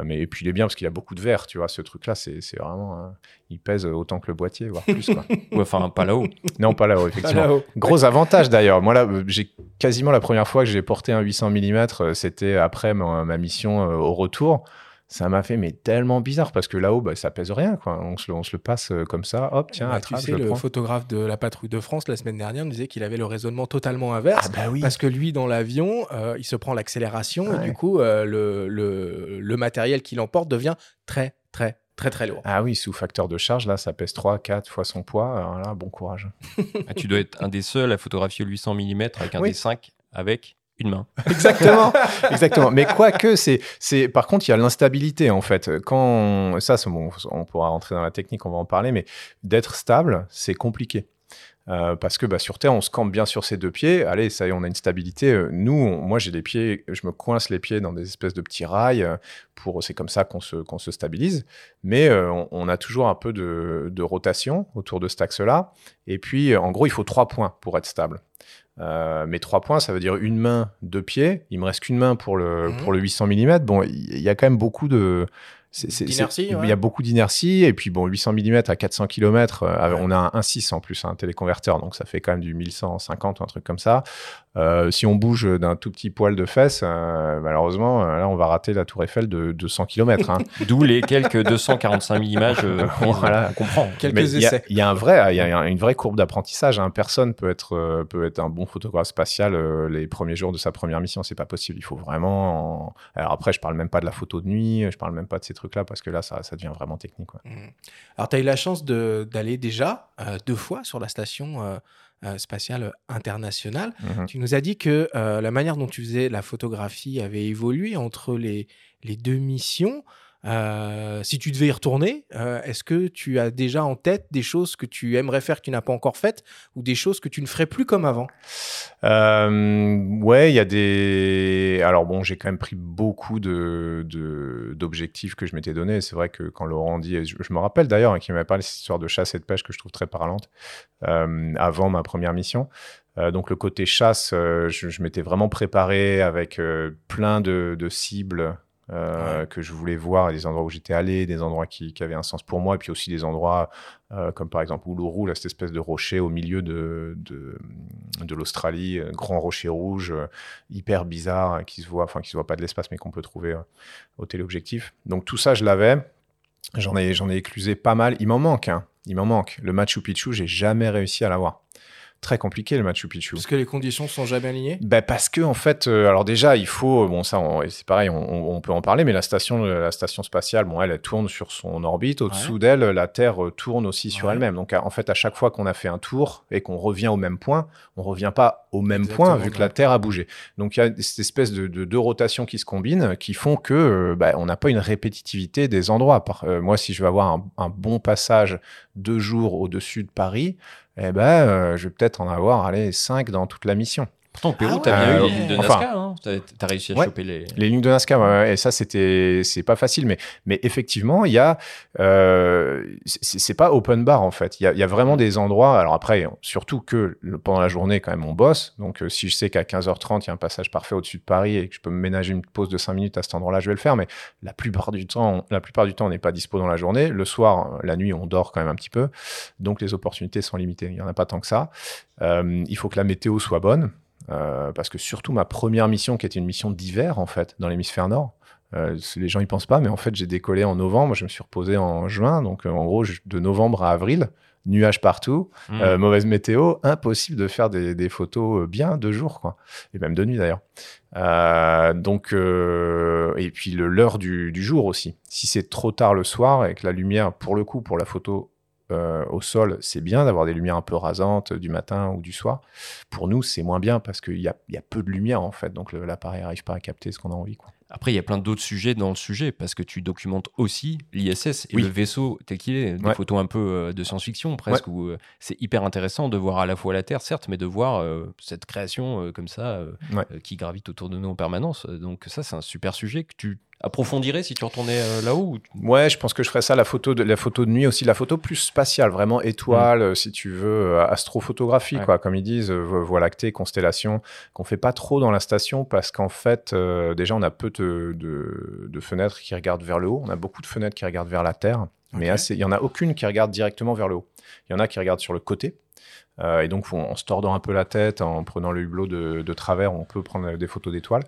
C: mais et puis, il est bien parce qu'il y a beaucoup de verre. Tu vois, ce truc-là, c'est vraiment. il pèse autant que le boîtier, voire plus. Quoi.
B: enfin, pas là-haut.
C: Non, pas là-haut, effectivement. Gros avantage d'ailleurs. Moi, là, j'ai quasiment la première fois que j'ai porté un 800 mm, c'était après ma, mission euh, au retour ça m'a fait mais tellement bizarre parce que là-haut bah, ça pèse rien quoi on se, on se le passe euh, comme ça hop tiens
A: bah, tu sais, le, photographe de la patrouille de France la semaine dernière nous disait qu'il avait le raisonnement totalement inverse
C: ah, bah oui.
A: parce que lui dans l'avion euh, il se prend l'accélération et du coup le, le, le matériel qu'il emporte devient très très très très lourd.
C: Ah oui, sous facteur de charge, là, ça pèse 3, 4 fois son poids. Alors là, bon courage.
B: Ah, tu dois être un des seuls à photographier 800 mm avec un D5 avec main.
C: Exactement, exactement. Mais quoique, c'est, c'est, par contre, il y a l'instabilité en fait. Quand ça, bon, on pourra rentrer dans la technique, on va en parler, mais d'être stable, c'est compliqué. Euh, parce que bah, sur Terre, on se campe bien sur ses deux pieds. Allez, ça y est, on a une stabilité. Euh, nous, moi, j'ai les pieds, je me coince les pieds dans des espèces de petits rails. Euh, pour, c'est comme ça qu'on se, qu'on se stabilise. Mais on, a toujours un peu de, rotation autour de cet axe-là. Et puis, en gros, il faut trois points pour être stable. mais trois points, ça veut dire une main, deux pieds. Il me reste qu'une main pour le, mmh. pour le 800 mm. Bon, il y a quand même beaucoup de,
A: il
C: y a beaucoup d'inertie. Et puis, bon, 800 mm à 400 km, euh, on a un 1.6 en plus, un téléconverteur. Donc, ça fait quand même du 1150 ou un truc comme ça. Euh, si on bouge d'un tout petit poil de fesse, euh, malheureusement, là, on va rater la Tour Eiffel de 200 km. Hein.
B: D'où les quelques 245 000 images
C: voilà.
B: on comprend.
A: Quelques essais.
C: Il y, a un vrai, il y a une vraie courbe d'apprentissage. Hein. Personne peut être, peut être un bon photographe spatial les premiers jours de sa première mission. C'est pas possible. Il faut vraiment. Alors après, je parle même pas de la photo de nuit. Je parle même pas de ces truc-là parce que là, ça, ça devient vraiment technique. Mmh.
A: Alors, tu as eu la chance d'aller déjà euh, deux fois sur la station euh, euh, spatiale internationale. Mmh tu nous as dit que la manière dont tu faisais la photographie avait évolué entre les, les deux missions. Euh, si tu devais y retourner, euh, est-ce que tu as déjà en tête des choses que tu aimerais faire que tu n'as pas encore faites ou des choses que tu ne ferais plus comme avant?
C: Euh, Ouais, il y a des. Alors bon, j'ai quand même pris beaucoup d'objectifs que je m'étais donné. C'est vrai que quand Laurent dit, je, me rappelle d'ailleurs hein, qu'il m'avait parlé de cette histoire de chasse et de pêche que je trouve très parlante avant ma première mission. donc le côté chasse, je, m'étais vraiment préparé avec plein de cibles euh, que je voulais voir, des endroits où j'étais allé, des endroits qui, qui, avaient un sens pour moi, et puis aussi des endroits euh, comme par exemple Uluru, là, cette espèce de rocher au milieu de, de, de l'Australie, grand rocher rouge, euh, hyper bizarre, qui se voit, enfin qui se voit pas de l'espace, mais qu'on peut trouver au téléobjectif. Donc tout ça, je l'avais. J'en ai, j'en ai éclusé pas mal. Il m'en manque, hein. Il m'en manque. Le Machu Picchu, j'ai jamais réussi à l'avoir très compliqué le Machu Picchu.
A: Parce que les conditions sont jamais alignées?
C: Ben Parce que, en fait, euh, alors déjà, il faut, bon, ça, c'est pareil, on, peut en parler, mais la station, la station spatiale, bon, elle, elle tourne sur son orbite. Au-dessous d'elle, la Terre euh, tourne aussi sur elle-même. Donc, en fait, à chaque fois qu'on a fait un tour et qu'on revient au même point, on revient pas au même point vu que la Terre a bougé. Donc, il y a cette espèce de deux rotations qui se combinent qui font que euh, bah, on n'a pas une répétitivité des endroits. moi, si je veux avoir un, un bon passage deux jours au-dessus de Paris, eh ben, euh, je vais peut-être en avoir allez, 5 dans toute la mission.
B: Pourtant, au Pérou, ah t'as bien eu les lignes de Nazca. Hein. T'as réussi à choper les...
C: Les lignes de Nazca, et ça, c'était, c'est pas facile. Mais, mais effectivement, il y a, euh, c'est pas open bar, en fait. Il y a, y a, vraiment des endroits. Alors après, surtout que pendant la journée, quand même, on bosse. Donc, euh, si je sais qu'à 15h30, il y a un passage parfait au-dessus de Paris et que je peux me ménager une pause de 5 minutes à cet endroit-là, je vais le faire. Mais la plupart du temps, la plupart du temps, on n'est pas dispo dans la journée. Le soir, la nuit, on dort quand même un petit peu. Donc, les opportunités sont limitées. Il y en a pas tant que ça. Euh, il faut que la météo soit bonne. Euh, parce que surtout ma première mission, qui était une mission d'hiver en fait, dans l'hémisphère nord, euh, les gens y pensent pas, mais en fait j'ai décollé en novembre, je me suis reposé en juin, donc euh, en gros de novembre à avril, nuages partout, mmh. euh, mauvaise météo, impossible de faire des, photos bien de jour, quoi. Et même de nuit d'ailleurs. Donc, et puis l'heure du, du, jour aussi. Si c'est trop tard le soir et que la lumière, pour le coup, pour la photo au sol, c'est bien d'avoir des lumières un peu rasantes du matin ou du soir. Pour nous, c'est moins bien parce qu'il y a, y a, peu de lumière en fait, donc l'appareil n'arrive pas à capter ce qu'on a envie. Quoi.
B: Après, il y a plein d'autres sujets dans le sujet parce que tu documentes aussi l'ISS et le vaisseau tel qu'il est. Des photos un peu euh, de science-fiction presque où euh, c'est hyper intéressant de voir à la fois la Terre, certes, mais de voir euh, cette création comme ça qui gravite autour de nous en permanence. Donc, ça, c'est un super sujet que tu approfondirais si tu retournais euh, là-haut
C: Ouais, je pense que je ferais ça, la photo de, la photo de nuit aussi, la photo plus spatiale, vraiment étoile, mm. euh, si tu veux, euh, astrophotographie, quoi, comme ils disent, Voie lactée, constellation, qu'on fait pas trop dans la station parce qu'en fait, déjà, on a peu de, de, fenêtres qui regardent vers le haut, on a beaucoup de fenêtres qui regardent vers la Terre, mais il y en a aucune qui regarde directement vers le haut. Il y en a qui regardent sur le côté. Euh, et donc, en se tordant un peu la tête, en prenant le hublot de, travers, on peut prendre des photos d'étoiles,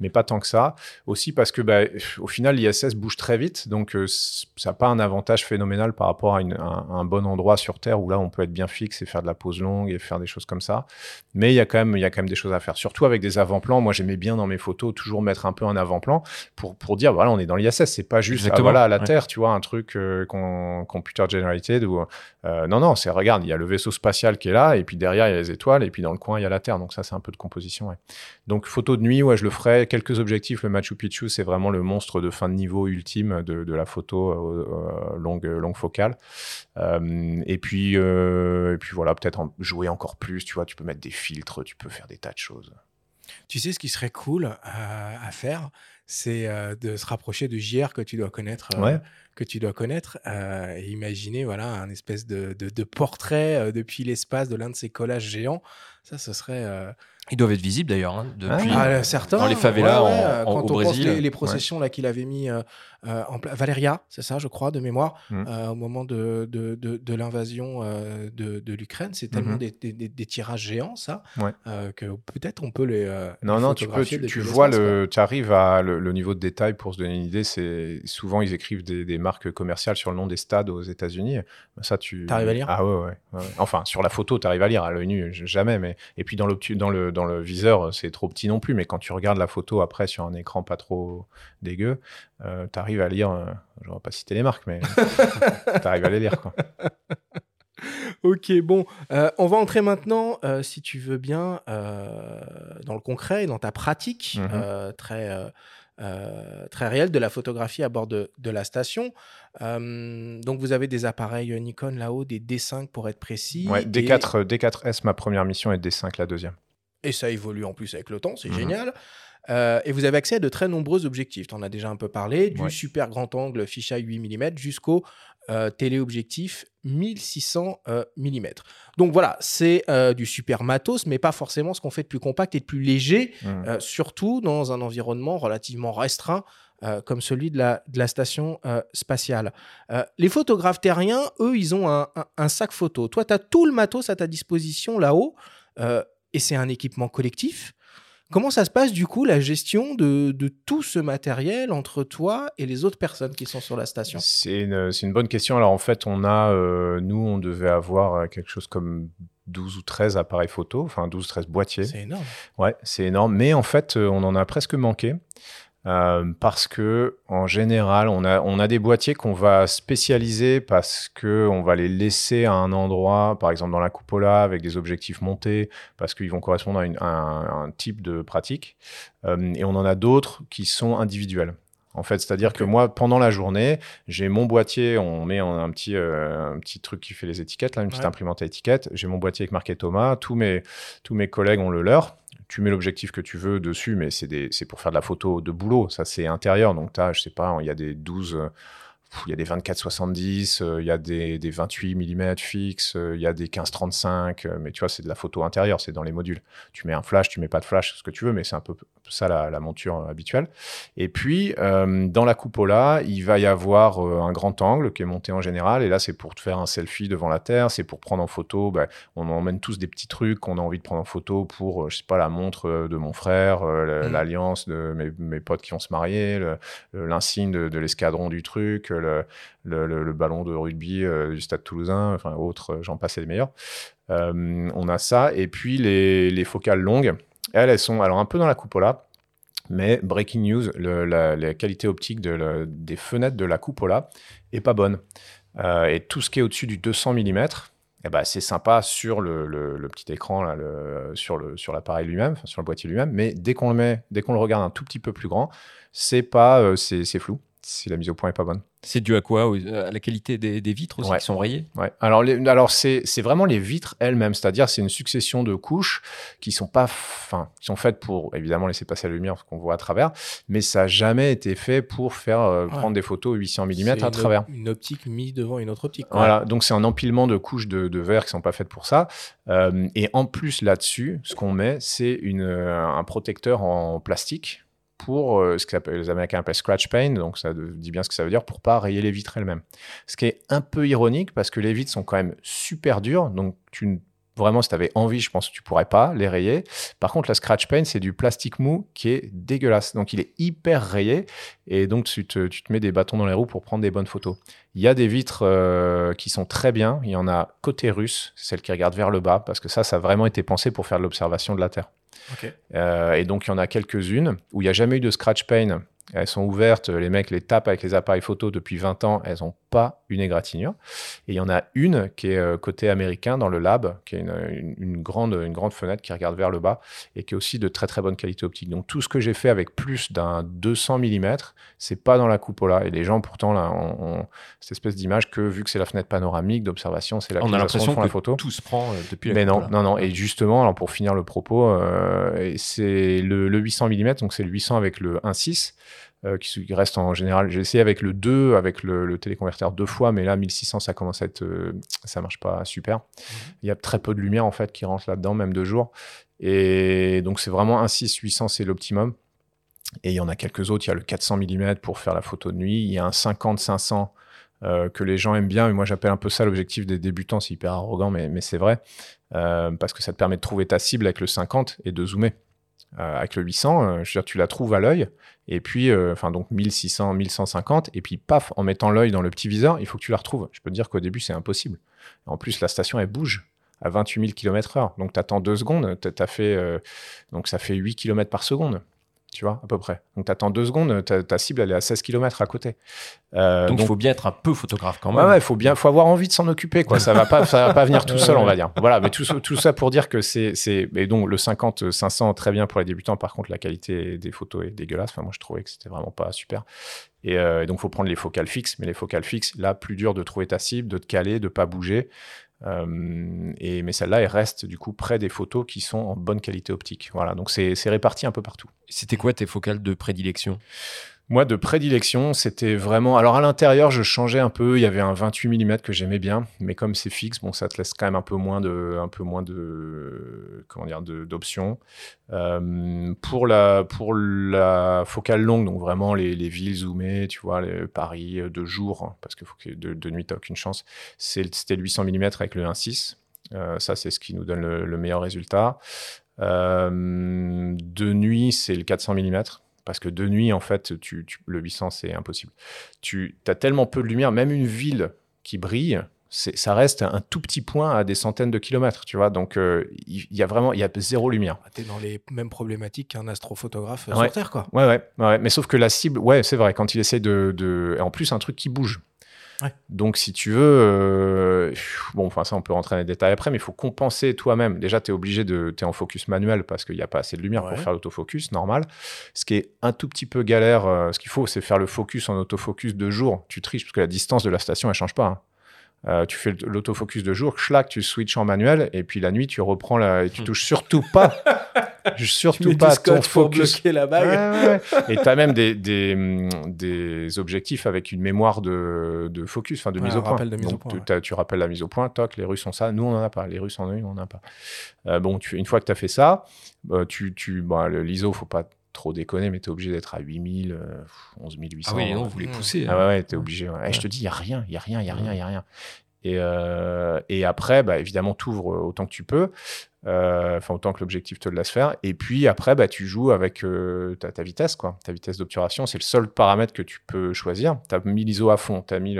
C: mais pas tant que ça. Aussi parce que, bah, au final, l'ISS bouge très vite, donc euh, ça n'a pas un avantage phénoménal par rapport à, un, bon endroit sur Terre où là, on peut être bien fixe et faire de la pose longue et faire des choses comme ça. Mais il y a quand même, il y a quand même des choses à faire, surtout avec des avant-plans. Moi, j'aimais bien dans mes photos toujours mettre un peu un avant-plan pour, pour dire, voilà, on est dans l'ISS, c'est pas juste, ah, voilà, à la Terre, tu vois, un truc euh, computer generated ou non, non, c'est regarde, il y a le vaisseau spatial qui est là, et puis derrière, il y a les étoiles, et puis dans le coin, il y a la Terre. Donc ça, c'est un peu de composition. Donc photo de nuit, ouais, je le ferai. Quelques objectifs. Le Machu Picchu, c'est vraiment le monstre de fin de niveau ultime de, la photo euh, euh, longue, longue focale. Euh, et, puis, et puis voilà, peut-être jouer encore plus. Tu vois, tu peux mettre des filtres, tu peux faire des tas de choses.
A: Tu sais ce qui serait cool à faire, c'est de se rapprocher de JR que tu dois connaître.
C: Ouais
A: que tu dois connaître. Euh, et imaginer voilà, un espèce de, de, portrait euh, depuis l'espace de l'un de ces collages géants. Ça, ce serait. Euh,
B: ils doivent être visibles d'ailleurs, hein, depuis
A: ah, certains,
B: dans les favelas en, quand on Brésil.
A: Pense les, les processions là qu'il avait mis euh, en Valéria, c'est ça, je crois, de mémoire, mmh. euh, au moment de, de, de, l'invasion euh, de, de l'Ukraine. C'est tellement mmh des, des, tirages géants, ça, que peut-être on peut les.
C: non, non, tu peux, tu, vois, le, tu arrives à le, niveau de détail pour se donner une idée. C'est souvent ils écrivent des, marques commerciales sur le nom des stades aux États-Unis. Ça, tu.
A: Arrives à lire?
C: Ah ouais, ouais, Enfin, sur la photo, tu arrives à lire à l'œil nu, jamais. Mais et puis dans le dans le dans le viseur, c'est trop petit non plus. Mais quand tu regardes la photo après sur un écran pas trop dégueu, euh, tu arrives à lire, euh, je ne vais pas citer les marques, mais tu arrives à les lire. Quoi.
A: ok, bon, euh, on va entrer maintenant, si tu veux bien, dans le concret et dans ta pratique mhm. très, très réelle de la photographie à bord de, de la station. donc, vous avez des appareils Nikon là-haut, des D5 pour être précis.
C: Ouais, D4, D4S, ma première mission, et D5 la deuxième.
A: Et ça évolue en plus avec le temps, c'est mhm. génial. Euh, et vous avez accès à de très nombreux objectifs. Tu en as déjà un peu parlé, du super grand angle fisheye 8 mm jusqu'au euh, téléobjectif 1600 euh, mm. Donc voilà, c'est du super matos, mais pas forcément ce qu'on fait de plus compact et de plus léger, mmh. surtout dans un environnement relativement restreint. comme celui de la, de la station spatiale. les photographes terriens, eux, ils ont un, un sac photo. Toi, tu as tout le matos à ta disposition là-haut, et c'est un équipement collectif. Comment ça se passe du coup la gestion de, tout ce matériel entre toi et les autres personnes qui sont sur la station?
C: C'est une, bonne question. Alors en fait, on a, euh, nous, on devait avoir euh, quelque chose comme 12 ou 13 appareils photo, enfin 12 ou 13 boîtiers.
A: C'est énorme.
C: Ouais, c'est énorme. Mais en fait, euh, on en a presque manqué. Euh, parce que en général, on a, on a des boîtiers qu'on va spécialiser parce que on va les laisser à un endroit, par exemple dans la cupola avec des objectifs montés, parce qu'ils vont correspondre à, un, type de pratique. Euh, et on en a d'autres qui sont individuels. En fait, c'est-à-dire que moi, pendant la journée, j'ai mon boîtier, on met un petit, euh, un petit truc qui fait les étiquettes, là, une petite imprimante à étiquettes. J'ai mon boîtier avec marqué Thomas. Tous mes, tous mes collègues ont le leur tu mets l'objectif que tu veux dessus, mais c'est pour faire de la photo de boulot. Ça, c'est intérieur. Donc, tu as, je sais pas, il y a des 12, il y a des 24-70, euh, il y a des, des 28 mm fixes, euh, il y a des 15-35, euh, mais tu vois, c'est de la photo intérieure, c'est dans les modules. Tu mets un flash, tu mets pas de flash, ce que tu veux, mais c'est un peu ça la, monture habituelle. Et puis, dans la cupola, il va y avoir un grand angle qui est monté en général, et là, c'est pour te faire un selfie devant la Terre, c'est pour prendre en photo, ben, on emmène tous des petits trucs qu'on a envie de prendre en photo pour, je sais pas, la montre de mon frère, mmh. l'alliance de mes, mes, potes qui vont se marier, l'insigne de, de l'escadron du truc, le, ballon de rugby du Stade Toulousain, enfin autres, j'en passais les meilleurs. on a ça et puis les, les focales longues. Elles, elles sont alors un peu dans la cupola. Mais breaking news, la, qualité optique de, des fenêtres de la cupola est pas bonne. et tout ce qui est au-dessus du 200 mm, eh ben, c'est sympa sur le, petit écran, sur, l'appareil lui-même, sur le boîtier lui-même, mais dès qu'on le met, dès qu'on le regarde un tout petit peu plus grand, c'est pas, euh, c'est flou si la mise au point est pas bonne.
B: C'est dû à quoi À la qualité des, vitres aussi qui sont rayées
C: ouais. Alors, alors c'est vraiment les vitres elles-mêmes, c'est-à-dire c'est une succession de couches qui sont pas, enfin, qui sont faites pour évidemment laisser passer la lumière, ce qu'on voit à travers, mais ça n'a jamais été fait pour faire euh, prendre des photos 800 mm à travers.
A: Une optique mise devant une autre optique.
C: Voilà, donc c'est un empilement de couches de, verre qui sont pas faites pour ça. Euh, et en plus là-dessus, ce qu'on met, c'est euh, un protecteur en plastique pour euh, ce que les Américains appellent scratch paint, donc ça dit bien ce que ça veut dire, pour pas rayer les vitres elles-mêmes. Ce qui est un peu ironique parce que les vitres sont quand même super dures, donc tu Vraiment, si tu avais envie, je pense que tu pourrais pas les rayer. Par contre, la scratch paint, c'est du plastique mou qui est dégueulasse. Donc, il est hyper rayé. Et donc, tu te, tu te mets des bâtons dans les roues pour prendre des bonnes photos. Il y a des vitres euh, qui sont très bien. Il y en a côté russe, celle qui regarde vers le bas, parce que ça, ça a vraiment été pensé pour faire de l'observation de la Terre. Euh, et donc, il y en a quelques-unes où il n'y a jamais eu de scratch paint elles sont ouvertes, les mecs les tapent avec les appareils photo depuis 20 ans, elles n'ont pas une égratignure. Et il y en a une qui est euh, côté américain dans le lab, qui est une, grande, une grande fenêtre qui regarde vers le bas et qui est aussi de très très bonne qualité optique. Donc tout ce que j'ai fait avec plus d'un 200 mm, c'est pas dans la cupola. Et les gens pourtant là ont, cette espèce d'image que vu que c'est la fenêtre panoramique d'observation, c'est là
B: on a l'impression que la photo.
C: tout
B: se prend euh, depuis la
C: Mais non, non, non. Et justement, alors pour finir le propos, euh, c'est le, le 800 mm, donc c'est le 800 avec le 1.6. Euh, qui, reste en général. J'ai essayé avec le 2, avec le, téléconverteur deux fois, mais là, 1600, ça commence à être. Euh, ça marche pas super. Mhm. Il y a très peu de lumière, en fait, qui rentre là-dedans, même de jour. Et donc, c'est vraiment un 6 800, c'est l'optimum. Et il y en a quelques autres. Il y a le 400 mm pour faire la photo de nuit. Il y a un 50-500 euh, que les gens aiment bien. Et moi, j'appelle un peu ça l'objectif des débutants. C'est hyper arrogant, mais, mais c'est vrai. parce que ça te permet de trouver ta cible avec le 50 et de zoomer. Euh, avec le 800, euh, je veux dire, tu la trouves à l'œil, et puis, euh, enfin, donc 1600, 1150, et puis paf, en mettant l'œil dans le petit viseur, il faut que tu la retrouves. Je peux te dire qu'au début, c'est impossible. En plus, la station, elle bouge à 28 000 km/h. Donc, tu attends deux secondes, as fait, donc ça fait 8 km par seconde tu vois, à peu près. Donc, tu attends deux secondes, ta, cible, elle est à 16 km à côté.
B: Euh, donc, il faut bien être un peu photographe quand même.
C: Ouais, il faut bien, faut avoir envie de s'en occuper, quoi. ça va pas, ça va pas venir tout seul, on va dire. Voilà, mais tout, tout ça pour dire que c'est, c'est, et donc le 50, 500, très bien pour les débutants. Par contre, la qualité des photos est dégueulasse. Enfin, moi, je trouvais que c'était vraiment pas super. Et, euh, et donc, faut prendre les focales fixes, mais les focales fixes, là, plus dur de trouver ta cible, de te caler, de pas bouger. Euh, et, mais celle-là, elle reste du coup près des photos qui sont en bonne qualité optique. Voilà, donc c'est réparti un peu partout.
B: C'était quoi tes focales de prédilection?
C: Moi, de prédilection, c'était vraiment. Alors, à l'intérieur, je changeais un peu. Il y avait un 28 mm que j'aimais bien, mais comme c'est fixe, bon, ça te laisse quand même un peu moins de, un peu moins de, comment dire, d'options. Euh, pour la, pour la focale longue, donc vraiment les, les villes zoomées, tu vois, Paris de jour, hein, parce que, de, de nuit, t'as aucune chance. C'était le 800 mm avec le 1.6. Euh, ça, c'est ce qui nous donne le, meilleur résultat. Euh, de nuit, c'est le 400 mm parce que de nuit, en fait, tu, le 800, c'est impossible. Tu as tellement peu de lumière, même une ville qui brille, ça reste un tout petit point à des centaines de kilomètres, tu vois. Donc, euh, il y, a vraiment, il y a zéro lumière.
A: Ah, tu es dans les mêmes problématiques qu'un astrophotographe sur Terre, quoi.
C: Ouais, ouais, ouais, Mais sauf que la cible, ouais, c'est vrai, quand il essaie de, de... En plus, un truc qui bouge. Donc, si tu veux, euh, bon, enfin, ça, on peut rentrer dans les détails après, mais il faut compenser toi-même. Déjà, tu es obligé de. Tu es en focus manuel parce qu'il n'y a pas assez de lumière pour faire l'autofocus, normal. Ce qui est un tout petit peu galère, euh, ce qu'il faut, c'est faire le focus en autofocus de jour. Tu triches parce que la distance de la station, elle change pas. Hein. Euh, tu fais l'autofocus de jour, schlac, tu switches en manuel, et puis la nuit, tu reprends la, et tu hmm. touches surtout pas, surtout pas ton focus.
A: la bague.
C: Et tu as même des, des, des, objectifs avec une mémoire de, de focus, enfin de mise au point. Donc, tu, rappelles la mise au point, toc, les Russes ont ça, nous on en a pas, les Russes en ont, on en a pas. Euh, bon, tu, une fois que tu as fait ça, euh, tu, tu, bon, l'ISO, faut pas trop déconner, mais tu es obligé d'être à 8000, 11800.
B: Ah oui, non, vous les poussez.
C: Ah ouais, ouais tu es obligé. je te dis, il n'y a rien, il n'y a rien, il n'y a rien, il a rien. Et, euh, et après, bah, évidemment, tu ouvres autant que tu peux, euh, enfin autant que l'objectif te le laisse faire. Et puis après, bah, tu joues avec euh, ta, vitesse, quoi. Ta vitesse d'obturation, c'est le seul paramètre que tu peux choisir. Tu as mis l'ISO à fond, tu mis.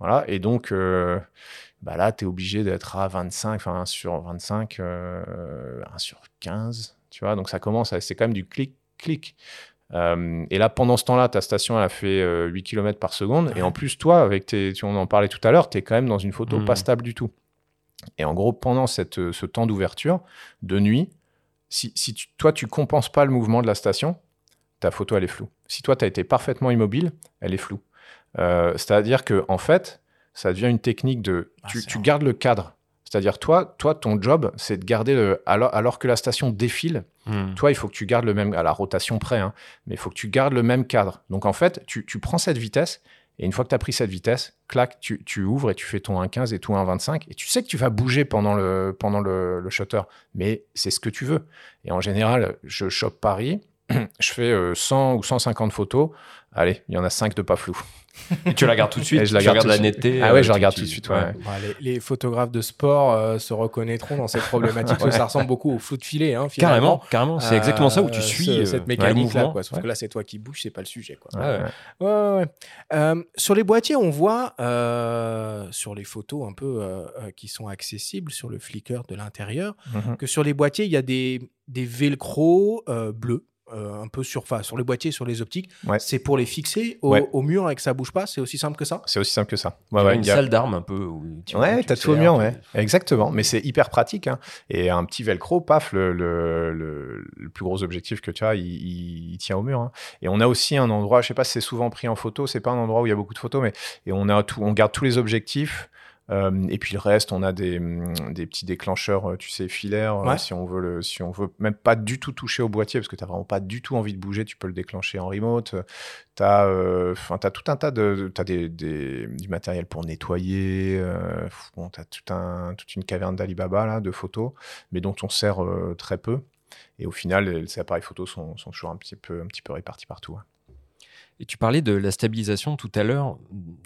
C: Voilà. Et donc, bah là, tu es obligé d'être à 25, enfin 1 sur 25, 1 sur 15. Tu vois, donc ça commence, c'est quand même du clic-clic. Euh, et là, pendant ce temps-là, ta station, elle a fait 8 euh, km par seconde. Et en plus, toi, avec tes, on en parlait tout à l'heure, tu es quand même dans une photo pas hmm. stable du tout. Et en gros, pendant cette, euh, ce temps d'ouverture, de nuit, si, si tu, toi, tu compenses pas le mouvement de la station, ta photo, elle est floue. Si toi, tu as été parfaitement immobile, elle est floue. C'est-à-dire que en fait, ça devient une technique de... Ah, tu, tu gardes le cadre c'est-à-dire, toi, toi, ton job, c'est de garder le. Alors, alors que la station défile, hmm. toi, il faut que tu gardes le même. à la rotation près, hein, mais il faut que tu gardes le même cadre. Donc, en fait, tu, tu prends cette vitesse, et une fois que tu as pris cette vitesse, clac, tu, tu, ouvres et tu fais ton 1,15 et tout 1,25. Et tu sais que tu vas bouger pendant le, pendant le, le shutter, mais c'est ce que tu veux. Et en général, je chope Paris, je fais 100 euh, ou 150 photos. Allez, il y en a 5 de pas flou.
B: tu la regardes tout de suite.
C: je la garde la netteté. Ah ouais, je la regarde tout de suite.
A: les, photographes de sport euh, se reconnaîtront dans cette problématique. Ça ressemble beaucoup au flou de filet. Hein,
B: carrément, carrément. C'est exactement ça où tu euh, suis
A: cette mécanique là. Sauf que là, c'est toi qui bouges, c'est pas le sujet. Quoi. Euh, sur les boîtiers, on voit sur les photos un peu qui sont accessibles sur le Flickr de l'intérieur mhm. que sur les boîtiers, il y a des des velcro bleus euh, un peu sur, sur les boîtiers, sur les optiques. C'est pour les fixer au, mur et que ça bouge pas. C'est aussi simple que ça?
C: C'est aussi simple que ça.
B: Ouais, une salle d'armes un peu.
C: tu ouais, t'as tout au mur, ouais. Exactement. Mais c'est hyper pratique. Hein. Et un petit velcro, paf, le, le, le, plus gros objectif que tu as, il, tient au mur. Hein. Et on a aussi un endroit, je sais pas si c'est souvent pris en photo. C'est pas un endroit où il y a beaucoup de photos, mais et on a tout, on garde tous les objectifs. Euh, et puis le reste, on a des, mm, des petits déclencheurs, euh, tu sais, filaires. Euh, si on veut le, si on veut même pas du tout toucher au boîtier parce que tu n'as vraiment pas du tout envie de bouger, tu peux le déclencher en remote. Tu as, as, tout un tas de, as des, des, du matériel pour nettoyer. bon, tu as tout un, toute une caverne d'Alibaba là de photos, mais dont on sert très peu. Et au final, ces appareils photos sont, sont, toujours un petit peu, un petit peu répartis partout. Hein.
B: Et tu parlais de la stabilisation tout à l'heure.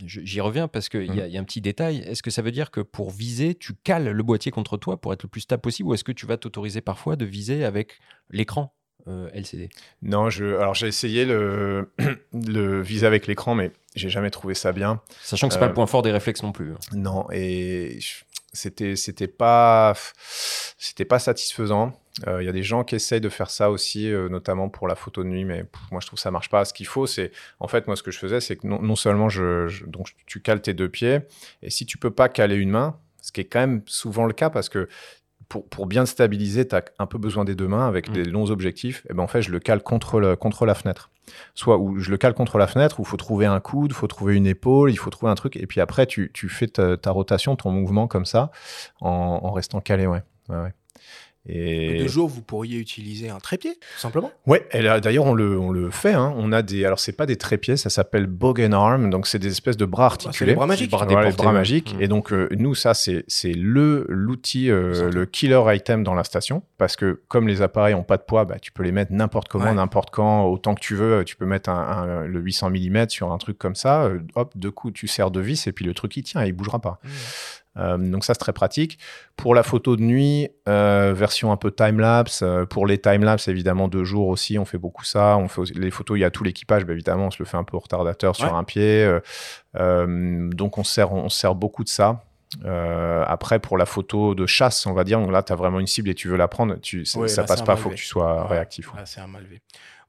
B: J'y reviens parce qu'il y, y, a un petit détail. Est-ce que ça veut dire que pour viser, tu cales le boîtier contre toi pour être le plus stable possible ou est-ce que tu vas t'autoriser parfois de viser avec l'écran euh, LCD
C: Non, je, alors j'ai essayé le, le viser avec l'écran, mais j'ai jamais trouvé ça bien.
B: Sachant que c'est pas le euh, point fort des réflexes non plus. Hein.
C: Non, et c'était c'était pas c'était pas satisfaisant. Il euh, y a des gens qui essayent de faire ça aussi, euh, notamment pour la photo de nuit, mais moi je trouve que ça marche pas. Ce qu'il faut, c'est en fait moi ce que je faisais, c'est que non, seulement je, donc tu cales tes deux pieds, et si tu peux pas caler une main, ce qui est quand même souvent le cas parce que pour, pour bien stabiliser, tu as un peu besoin des deux mains avec mm. des longs objectifs. Et ben en fait, je le cale contre, le, contre la fenêtre. Soit où je le cale contre la fenêtre, où il faut trouver un coude, il faut trouver une épaule, il faut trouver un truc. Et puis après, tu, tu fais ta, ta, rotation, ton mouvement comme ça, en, en restant calé. Ouais. ouais, ouais.
A: Et... De jour, vous pourriez utiliser un trépied, tout simplement.
C: Ouais, d'ailleurs, on le, on le fait. Hein. On a des, alors c'est pas des trépieds, ça s'appelle bogen arm, donc c'est des espèces de bras articulés.
A: des bras magiques.
C: Bras, bras magiques. Mmh. Et donc euh, nous, ça c'est c'est le l'outil, euh, le killer item dans la station, parce que comme les appareils ont pas de poids, bah, tu peux les mettre n'importe comment, n'importe quand, autant que tu veux. Tu peux mettre un, le 800 mm sur un truc comme ça. Euh, hop, de coup, tu sers de vis et puis le truc il tient, et il bougera pas. Mmh. Euh, donc ça, c'est très pratique. Pour la photo de nuit, euh, version un peu time-lapse. Euh, pour les time-lapse, évidemment, deux jours aussi, on fait beaucoup ça. On fait les photos, il y a tout l'équipage, bah, évidemment, on se le fait un peu au retardateur sur un pied. donc on sert, on sert beaucoup de ça. après, pour la photo de chasse, on va dire, donc là, tu as vraiment une cible et tu veux la prendre, tu, ça, passe pas, il faut que tu sois réactif.
A: c'est un malvé.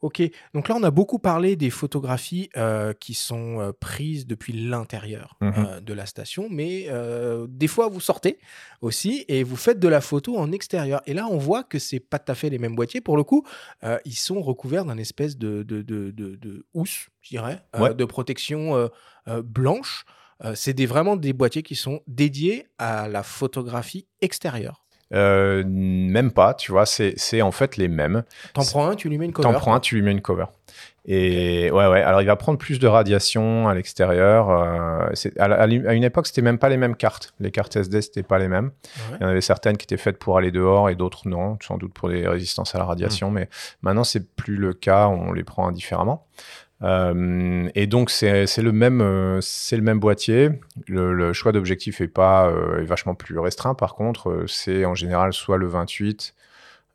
A: Ok, donc là on a beaucoup parlé des photographies euh, qui sont euh, prises depuis l'intérieur mmh euh, de la station, mais des fois vous sortez aussi et vous faites de la photo en extérieur. Et là on voit que c'est pas tout à fait les mêmes boîtiers. Pour le coup, ils sont recouverts d'un espèce de, de, de, de, housse, je dirais, de protection blanche. c'est vraiment des boîtiers qui sont dédiés à la photographie extérieure.
C: Euh, même pas, tu vois, c'est en fait les mêmes.
A: T'en prends un, tu lui mets une cover.
C: T'en prends un, tu lui mets une cover. Et ouais, ouais. Alors, il va prendre plus de radiation à l'extérieur. Euh, à, à, une époque, c'était même pas les mêmes cartes. Les cartes SD, c'était pas les mêmes. Il y en avait certaines qui étaient faites pour aller dehors et d'autres non, sans doute pour des résistances à la radiation. Hmm. Mais maintenant, c'est plus le cas. On les prend indifféremment. Euh, et donc c'est le même euh, c'est le même boîtier. Le, choix d'objectif est pas est vachement plus restreint. Par contre, c'est en général soit le 28.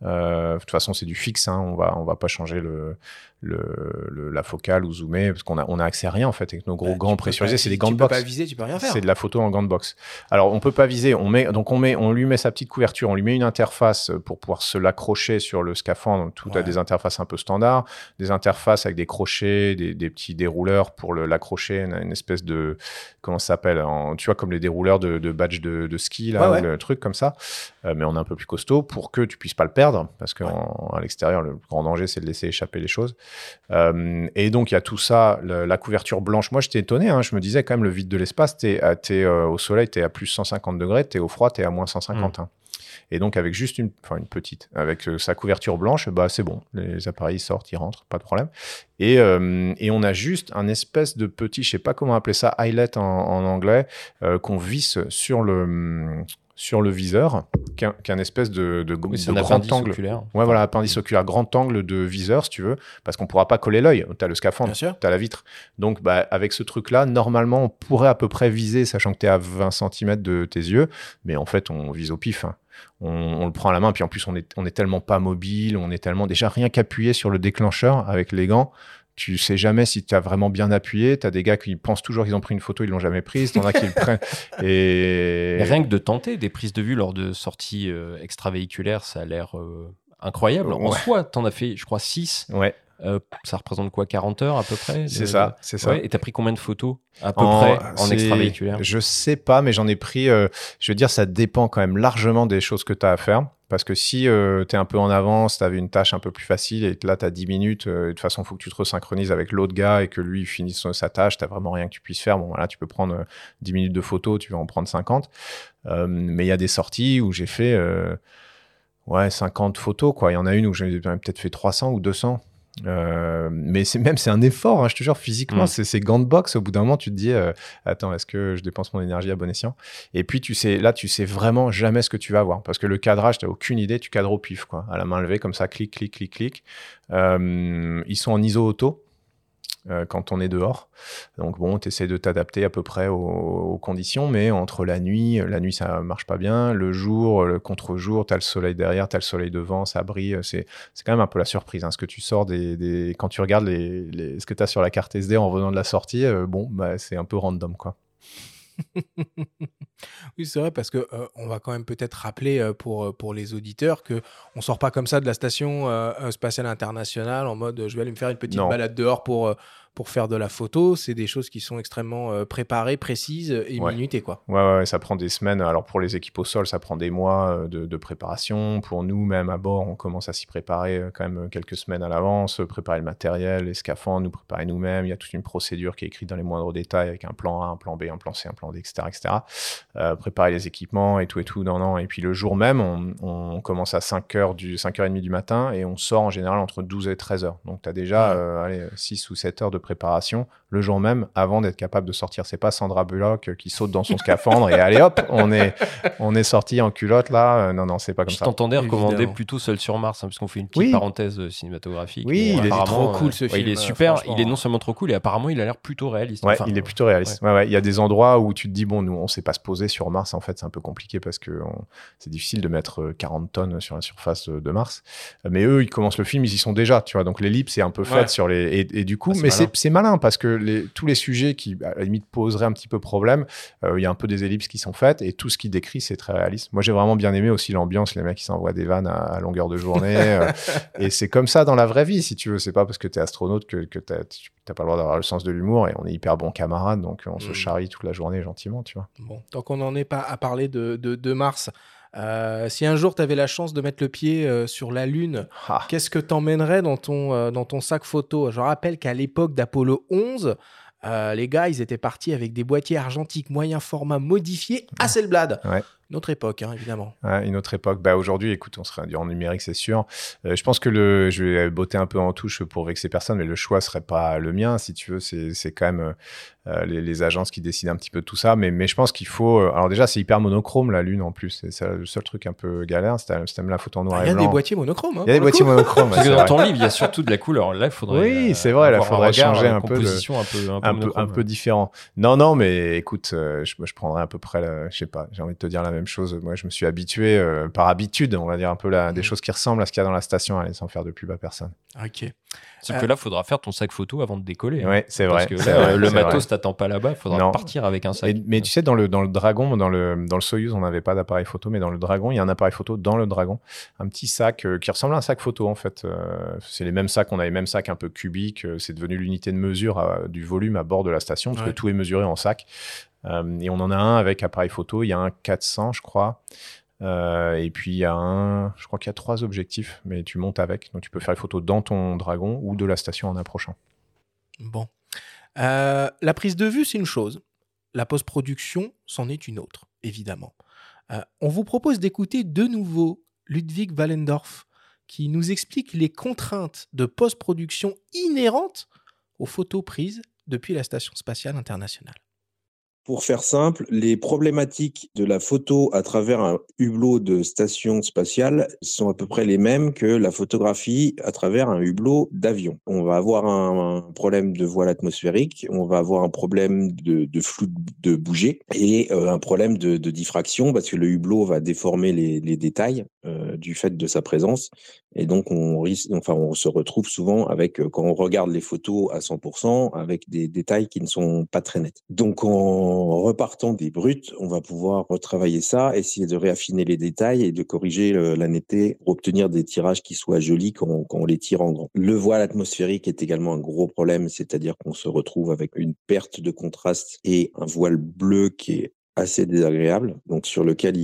C: de toute façon, c'est du fixe. Hein, on va on va pas changer le le, la focale ou zoomer, parce qu'on a, on a accès à rien en fait avec nos gros gants pressurisés. C'est des gants de box.
A: Tu peux pas viser, tu peux rien faire.
C: C'est de la photo en gants de box. Alors on peut pas viser. On met donc on met, on lui met sa petite couverture, on lui met une interface pour pouvoir se l'accrocher sur le scaphandre. Tout a des interfaces un peu standards, des interfaces avec des crochets, des, des petits dérouleurs pour l'accrocher, une, espèce de comment ça s'appelle, tu vois comme les dérouleurs de, de badge de, de, ski là, le truc comme ça. Euh, mais on est un peu plus costaud pour que tu puisses pas le perdre, parce qu'à l'extérieur le grand danger c'est de laisser échapper les choses. Euh, et donc, il y a tout ça, la couverture blanche. Moi, j'étais étonné. Hein, je me disais quand même, le vide de l'espace, tu es, euh, au soleil, tu es à plus 150 degrés, tu es au froid, tu es à moins 150. Mm. Hein. Et donc, avec juste une, enfin, une petite, avec euh, sa couverture blanche, bah, c'est bon. Les appareils sortent, ils rentrent, pas de problème. Et, et on a juste un espèce de petit, je sais pas comment appeler ça, eyelet en, en anglais, qu'on visse sur le, sur le viseur, qu'un espèce de, de, grand angle.
B: Oculaire.
C: Ouais, voilà, appendice oculaire, grand angle de viseur, si tu veux, parce qu'on pourra pas coller l'œil. Tu as le scaphandre, tu as la vitre. Donc, bah, avec ce truc-là, normalement, on pourrait à peu près viser, sachant que tu es à 20 cm de tes yeux, mais en fait, on vise au pif. Hein. On, le prend à la main, puis en plus, on est, on est tellement pas mobile, on est tellement déjà rien qu'appuyé sur le déclencheur avec les gants tu sais jamais si tu as vraiment bien appuyé. Tu as des gars qui pensent toujours qu'ils ont pris une photo, ils l'ont jamais prise. T'en as qui le prennent. Et...
B: rien que de tenter des prises de vue lors de sorties euh, extravéhiculaires, ça a l'air euh, incroyable. En soi, t'en as fait, je crois, 6.
C: Ouais.
B: Euh, ça représente quoi 40 heures à peu près
C: C'est ça, c'est ça.
B: et t'as pris combien de photos à peu près en extravéhiculaire?
C: Je sais pas, mais j'en ai pris. je veux dire, ça dépend quand même largement des choses que tu as à faire. Parce que si euh, tu es un peu en avance, tu avais une tâche un peu plus facile et là, tu as 10 minutes, euh, de toute façon, il faut que tu te resynchronises avec l'autre gars et que lui finisse sa tâche, tu vraiment rien que tu puisses faire. Bon, voilà, tu peux prendre 10 euh, minutes de photo, tu vas en prendre 50. mais il y a des sorties où j'ai fait ouais, 50 photos. Il y en a une où j'ai peut-être fait 300 ou 200. Euh, mais c'est même c'est un effort, hein, je te jure, physiquement, mm. c'est ces gants de boxe. Au bout d'un moment, tu te dis, euh, attends, est-ce que je dépense mon énergie à bon escient? Et puis tu sais, là, tu sais vraiment jamais ce que tu vas avoir parce que le cadrage, tu n'as aucune idée, tu cadres au pif, quoi, à la main levée comme ça, clic, clic, clic, clic. Euh, ils sont en ISO auto. Euh, quand on est dehors. Donc bon, tu essaies de t'adapter à peu près aux, conditions, mais entre la nuit, la nuit ça marche pas bien, le jour, le contre-jour, tu as le soleil derrière, tu as le soleil devant, ça brille, c'est quand même un peu la surprise. Hein, ce que tu sors des, Quand tu regardes les, ce que tu as sur la carte SD en revenant de la sortie, euh, bon, bah, c'est un peu random quoi.
A: oui, c'est vrai parce que euh, on va quand même peut-être rappeler pour, pour les auditeurs que on sort pas comme ça de la station spatiale internationale en mode je vais aller me faire une petite balade dehors pour pour faire de la photo, c'est des choses qui sont extrêmement euh, préparées, précises et minutées. Quoi.
C: Ouais, ouais, ça prend des semaines. Alors pour les équipes au sol, ça prend des mois euh, de, préparation. Pour nous, même à bord, on commence à s'y préparer euh, quand même quelques semaines à l'avance, préparer le matériel, les scaphandres, nous préparer nous-mêmes. Il y a toute une procédure qui est écrite dans les moindres détails avec un plan A, un plan B, un plan C, un plan D, etc. etc. préparer les équipements et tout et tout. Non, non. Et puis le jour même, on, commence à 5h du, 5h30 du matin et on sort en général entre 12 et 13 h Donc tu as déjà allez, 6 ou 7 heures de préparation le jour même avant d'être capable de sortir. C'est pas Sandra Bullock qui saute dans son scaphandre et allez hop, on est, on est sorti en culotte là. Euh, non, non, c'est pas comme
B: je
C: ça.
B: Je t'entendais recommander plutôt Seul sur Mars, hein, puisqu'on fait une petite parenthèse euh, cinématographique.
C: Oui, il est trop cool ce
B: film. il est super, il est non seulement trop cool et apparemment il a l'air plutôt réaliste.
C: Ouais, il est plutôt réaliste. Ouais. Ouais, il y a des endroits où tu te dis, bon, nous, on sait pas se poser sur Mars. En fait, c'est un peu compliqué parce que c'est difficile de mettre 40 euh, tonnes sur la surface de Mars. Mais eux, ils commencent le film, ils y sont déjà, tu vois. Donc l'ellipse est un peu faite sur les. Et, du coup, ah, mais c'est malin parce que tous les sujets qui, à la limite, poseraient un petit peu problème, euh, il y a un peu des ellipses qui sont faites et tout ce qui décrit, c'est très réaliste. Moi, j'ai vraiment bien aimé aussi l'ambiance, les mecs qui s'envoient des vannes à, longueur de journée. Euh, et c'est comme ça dans la vraie vie, si tu veux. C'est pas parce que tu es astronaute que, que tu n'as pas le droit d'avoir le sens de l'humour et on est hyper bons camarades, donc on se mm. charrie toute la journée gentiment, tu vois.
A: Bon, tant qu'on n'en est pas à parler de, de, Mars, euh, si un jour tu avais la chance de mettre le pied sur la Lune, ah. qu'est-ce que tu emmènerais dans ton, dans ton sac photo? Je rappelle qu'à l'époque d'Apollo 11, euh, les gars, ils étaient partis avec des boîtiers argentiques moyen format modifiés Hasselblad.
C: Ouais.
A: Une autre époque, hein, évidemment.
C: une autre époque. Bah, Aujourd'hui, écoute, on serait en numérique, c'est sûr. Euh, je pense que le, je vais botter un peu en touche pour vexer personne, mais le choix serait pas le mien, si tu veux. C'est quand même euh, euh, les, agences qui décident un petit peu de tout ça. Mais, mais je pense qu'il faut. alors, déjà, c'est hyper monochrome, la Lune, en plus. C'est le seul truc un peu galère. C'est même la photo en noir
A: ah,
C: et blanc.
A: Il y a des boîtiers monochromes. Hein,
C: il y a des boîtiers monochromes.
B: Parce que dans ton livre, il y a surtout de la couleur. Là, il faudrait.
C: Oui, c'est vrai. Là, il faudrait changer un peu. un peu, un peu, un peu, différent. Non, non, mais écoute, je, je prendrais à peu près, je sais pas, j'ai envie de te dire la même chose. Moi, je me suis habitué, euh, par habitude, on va dire un peu la, des mm. choses qui ressemblent à ce qu'il y a dans la station, allez, sans faire de pub à personne.
A: Ok.
B: Sauf que là, il faudra faire ton sac photo avant de décoller.
C: Hein. Oui, c'est vrai.
B: Parce que le matos t'attend pas là-bas, il faudra partir avec un sac.
C: mais tu sais, dans le, dans le Dragon, dans le, dans le Soyuz, on n'avait pas d'appareil photo, mais dans le Dragon, il y a un appareil photo dans le Dragon. Un petit sac euh, qui ressemble à un sac photo, en fait. Euh, c'est les mêmes sacs, on a les mêmes sacs un peu cubiques. c'est devenu l'unité de mesure du volume à bord de la station, parce que tout est mesuré en sac. Et on en a un avec appareil photo, il y a un 400, je crois. Euh, et puis il y a un, je crois qu'il y a trois objectifs, mais tu montes avec, donc tu peux faire les photos dans ton dragon ou de la station en approchant.
A: Bon, euh, la prise de vue c'est une chose, la post-production c'en est une autre, évidemment. Euh, on vous propose d'écouter de nouveau Ludwig Wallendorf qui nous explique les contraintes de post-production inhérentes aux photos prises depuis la Station spatiale internationale.
E: Pour faire simple, les problématiques de la photo à travers un hublot de station spatiale sont à peu près les mêmes que la photographie à travers un hublot d'avion. On va avoir un, problème de voile atmosphérique, on va avoir un problème de, flou de bouger et euh, un problème de, diffraction parce que le hublot va déformer les, détails euh, du fait de sa présence. Et donc, on, risque, enfin, on se retrouve souvent avec, euh, quand on regarde les photos à 100%, avec des détails qui ne sont pas très nets. Donc, en repartant des brutes, on va pouvoir retravailler ça, essayer de réaffiner les détails et de corriger la netteté pour obtenir des tirages qui soient jolis quand on, les tire en grand. Le voile atmosphérique est également un gros problème, c'est-à-dire qu'on se retrouve avec une perte de contraste et un voile bleu qui est assez désagréable, donc sur lequel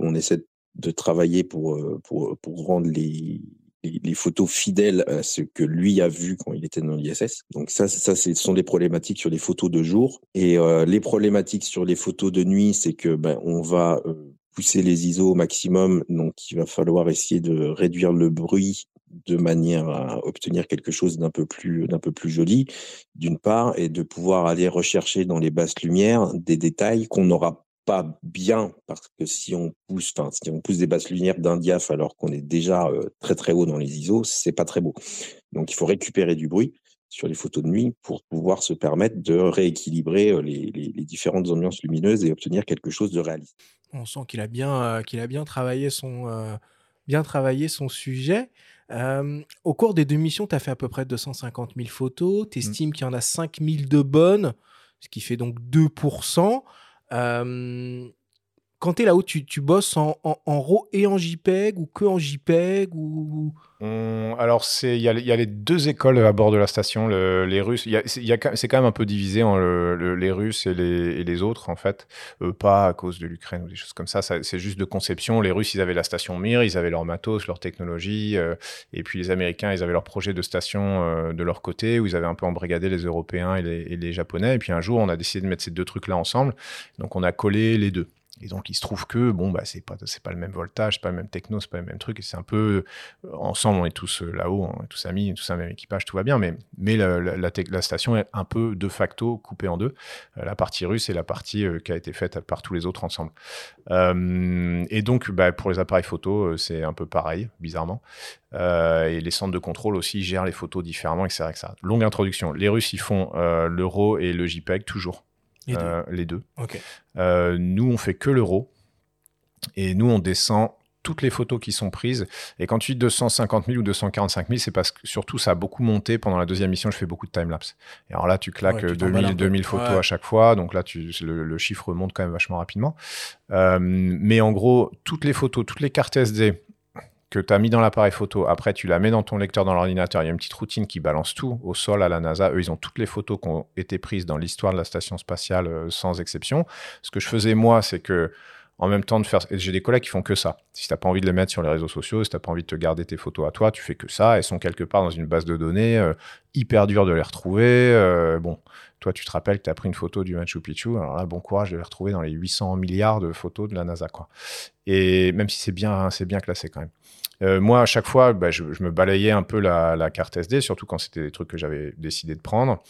E: on essaie de travailler pour, euh, pour rendre les, les, photos fidèles à ce que lui a vu quand il était dans l'ISS. Donc ça, ça, ce sont des problématiques sur les photos de jour. Et euh, les problématiques sur les photos de nuit, c'est que ben, on va euh, pousser les ISO au maximum. Donc il va falloir essayer de réduire le bruit de manière à obtenir quelque chose d'un peu plus d'un peu plus joli d'une part et de pouvoir aller rechercher dans les basses lumières des détails qu'on n'aura pas bien parce que si on pousse, enfin si on pousse des basses lumières d'un diaph alors qu'on est déjà euh, très très haut dans les ISO, c'est pas très beau. Donc il faut récupérer du bruit sur les photos de nuit pour pouvoir se permettre de rééquilibrer euh, les, les, différentes ambiances lumineuses et obtenir quelque chose de réaliste.
A: On sent qu'il a bien euh, qu'il a bien travaillé son bien travaillé son sujet. au cours des deux missions, tu as fait à peu près 250 000 photos. Tu mmh. estimes qu'il y en a 5 000 de bonnes, ce qui fait donc 2% Um, quand tu es là-haut, tu, bosses en, en, RAW et en JPEG ou que en JPEG ou...
C: alors, il y, a les deux écoles à bord de la station. les Russes, c'est quand même un peu divisé en les Russes et les, autres, en fait. Euh, pas à cause de l'Ukraine ou des choses comme ça. c'est juste de conception. Les Russes, ils avaient la station Mir, ils avaient leur matos, leur technologie. Euh, et puis les Américains, ils avaient leur projet de station euh, de leur côté, où ils avaient un peu embrigadé les Européens et les Japonais. Et puis un jour, on a décidé de mettre ces deux trucs-là ensemble. Donc, on a collé les deux. Et donc, il se trouve que, bon, bah, c'est pas, pas le même voltage, c'est pas le même techno, c'est pas le même truc. Et c'est un peu, euh, ensemble, on est tous euh, là-haut, on est tous amis, tous un même équipage, tout va bien. Mais, mais la, station est un peu de facto coupée en deux. Euh, la partie russe et la partie qui a été faite par tous les autres ensemble. et donc, bah, pour les appareils photo, c'est un peu pareil, bizarrement. et les centres de contrôle aussi gèrent les photos différemment, etc. ça Longue introduction. Les Russes, ils font l'euro et le JPEG toujours. Les deux.
A: Euh,
C: euh, nous, on fait que l'euro. Et nous, on descend toutes les photos qui sont prises. Et quand tu dis 250 000 ou 245 000, c'est parce que surtout ça a beaucoup monté. Pendant la deuxième mission, je fais beaucoup de timelapse. Et alors là, tu claques 2000, 2000 photos à chaque fois. Donc là, tu, le, chiffre monte quand même vachement rapidement. Euh, mais en gros, toutes les photos, toutes les cartes SD que tu as mis dans l'appareil photo, après tu la mets dans ton lecteur dans l'ordinateur, il y a une petite routine qui balance tout au sol à la NASA. Eux, ils ont toutes les photos qui ont été prises dans l'histoire de la station spatiale euh, sans exception. Ce que je faisais moi, c'est que en même temps de faire. J'ai des collègues qui font que ça. Si t'as pas envie de les mettre sur les réseaux sociaux, si t'as pas envie de te garder tes photos à toi, tu fais que ça. Elles sont quelque part dans une base de données, euh, hyper dur de les retrouver. Euh, bon, toi, tu te rappelles que tu as pris une photo du Machu Picchu. Alors là, bon courage de les retrouver dans les 800 milliards de photos de la NASA, quoi. Et même si c'est bien, c'est bien classé quand même. Euh, moi, à chaque fois, bah, je, me balayais un peu la, la, carte SD, surtout quand c'était des trucs que j'avais décidé de prendre.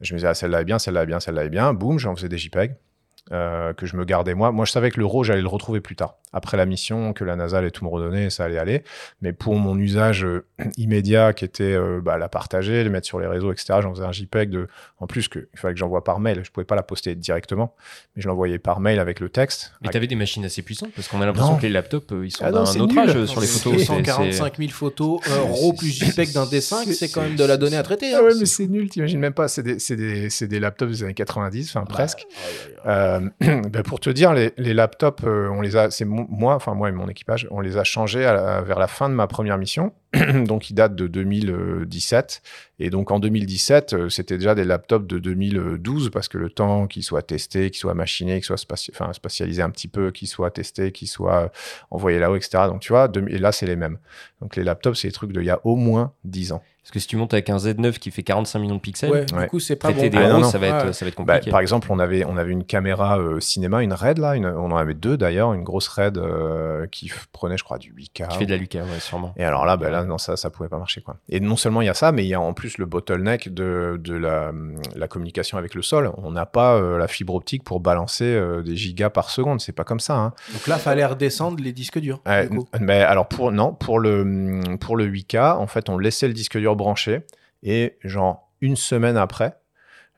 C: Je me disais, ah, celle-là est bien, celle-là est bien, celle-là est bien. Boum, j'en faisais des JPEG. Euh, que je me gardais moi. Moi, je savais que le RAW, j'allais le retrouver plus tard. Après la mission, que la NASA allait tout me redonner, ça allait aller. Mais pour mon usage euh, immédiat, qui était euh, bah, la partager, le mettre sur les réseaux, etc., j'en faisais un JPEG de. En plus, que, il fallait que j'envoie par mail. Je pouvais pas la poster directement, mais je l'envoyais par mail avec le texte.
B: Mais tu avais des machines assez puissantes parce qu'on a l'impression que les laptops, ils sont ah d'un autre âge sur les photos.
A: 145 000 photos, RAW plus JPEG d'un D5, c'est quand même de la donnée à traiter.
C: Ah ouais, mais c'est nul, t'imagines même pas. C'est des, des, des, laptops des années 90, enfin presque. Ben, pour te dire, les, laptops, euh, on les a, c'est moi, enfin moi et mon équipage, on les a changés vers la fin de ma première mission. donc, ils datent de 2017. Et donc, en 2017, euh, c'était déjà des laptops de 2012 parce que le temps qu'ils soient testés, qu'ils soient machinés, qu'ils soient spatialisés un petit peu, qu'ils soient testés, qu'ils soient envoyés là-haut, etc. Donc, tu vois, et là, c'est les mêmes. Donc, les laptops, c'est des trucs d'il y a au moins 10 ans.
B: Parce que si tu montes avec un Z9 qui fait 45 millions de pixels,
A: du coup, c'est pas bon.
B: Des ah, ça, va être, ça va être bah, compliqué.
C: par exemple, on avait, on avait une caméra euh, cinéma, une RED, là, on en avait deux d'ailleurs, une grosse RED euh, qui prenait, je crois, du 8K.
B: Qui fait de la 8K, ouais, sûrement.
C: Et alors là, bah, là non, ça, ça pouvait pas marcher. Quoi. Et non seulement il y a ça, mais il y a en plus le bottleneck de, de la, la communication avec le sol. On n'a pas euh, la fibre optique pour balancer des gigas par seconde. C'est pas comme ça. Hein.
A: Donc là, fallait redescendre les disques durs.
C: mais alors, pour, non, pour le, pour le 8K, en fait, on laissait le disque dur branché. Et genre une semaine après,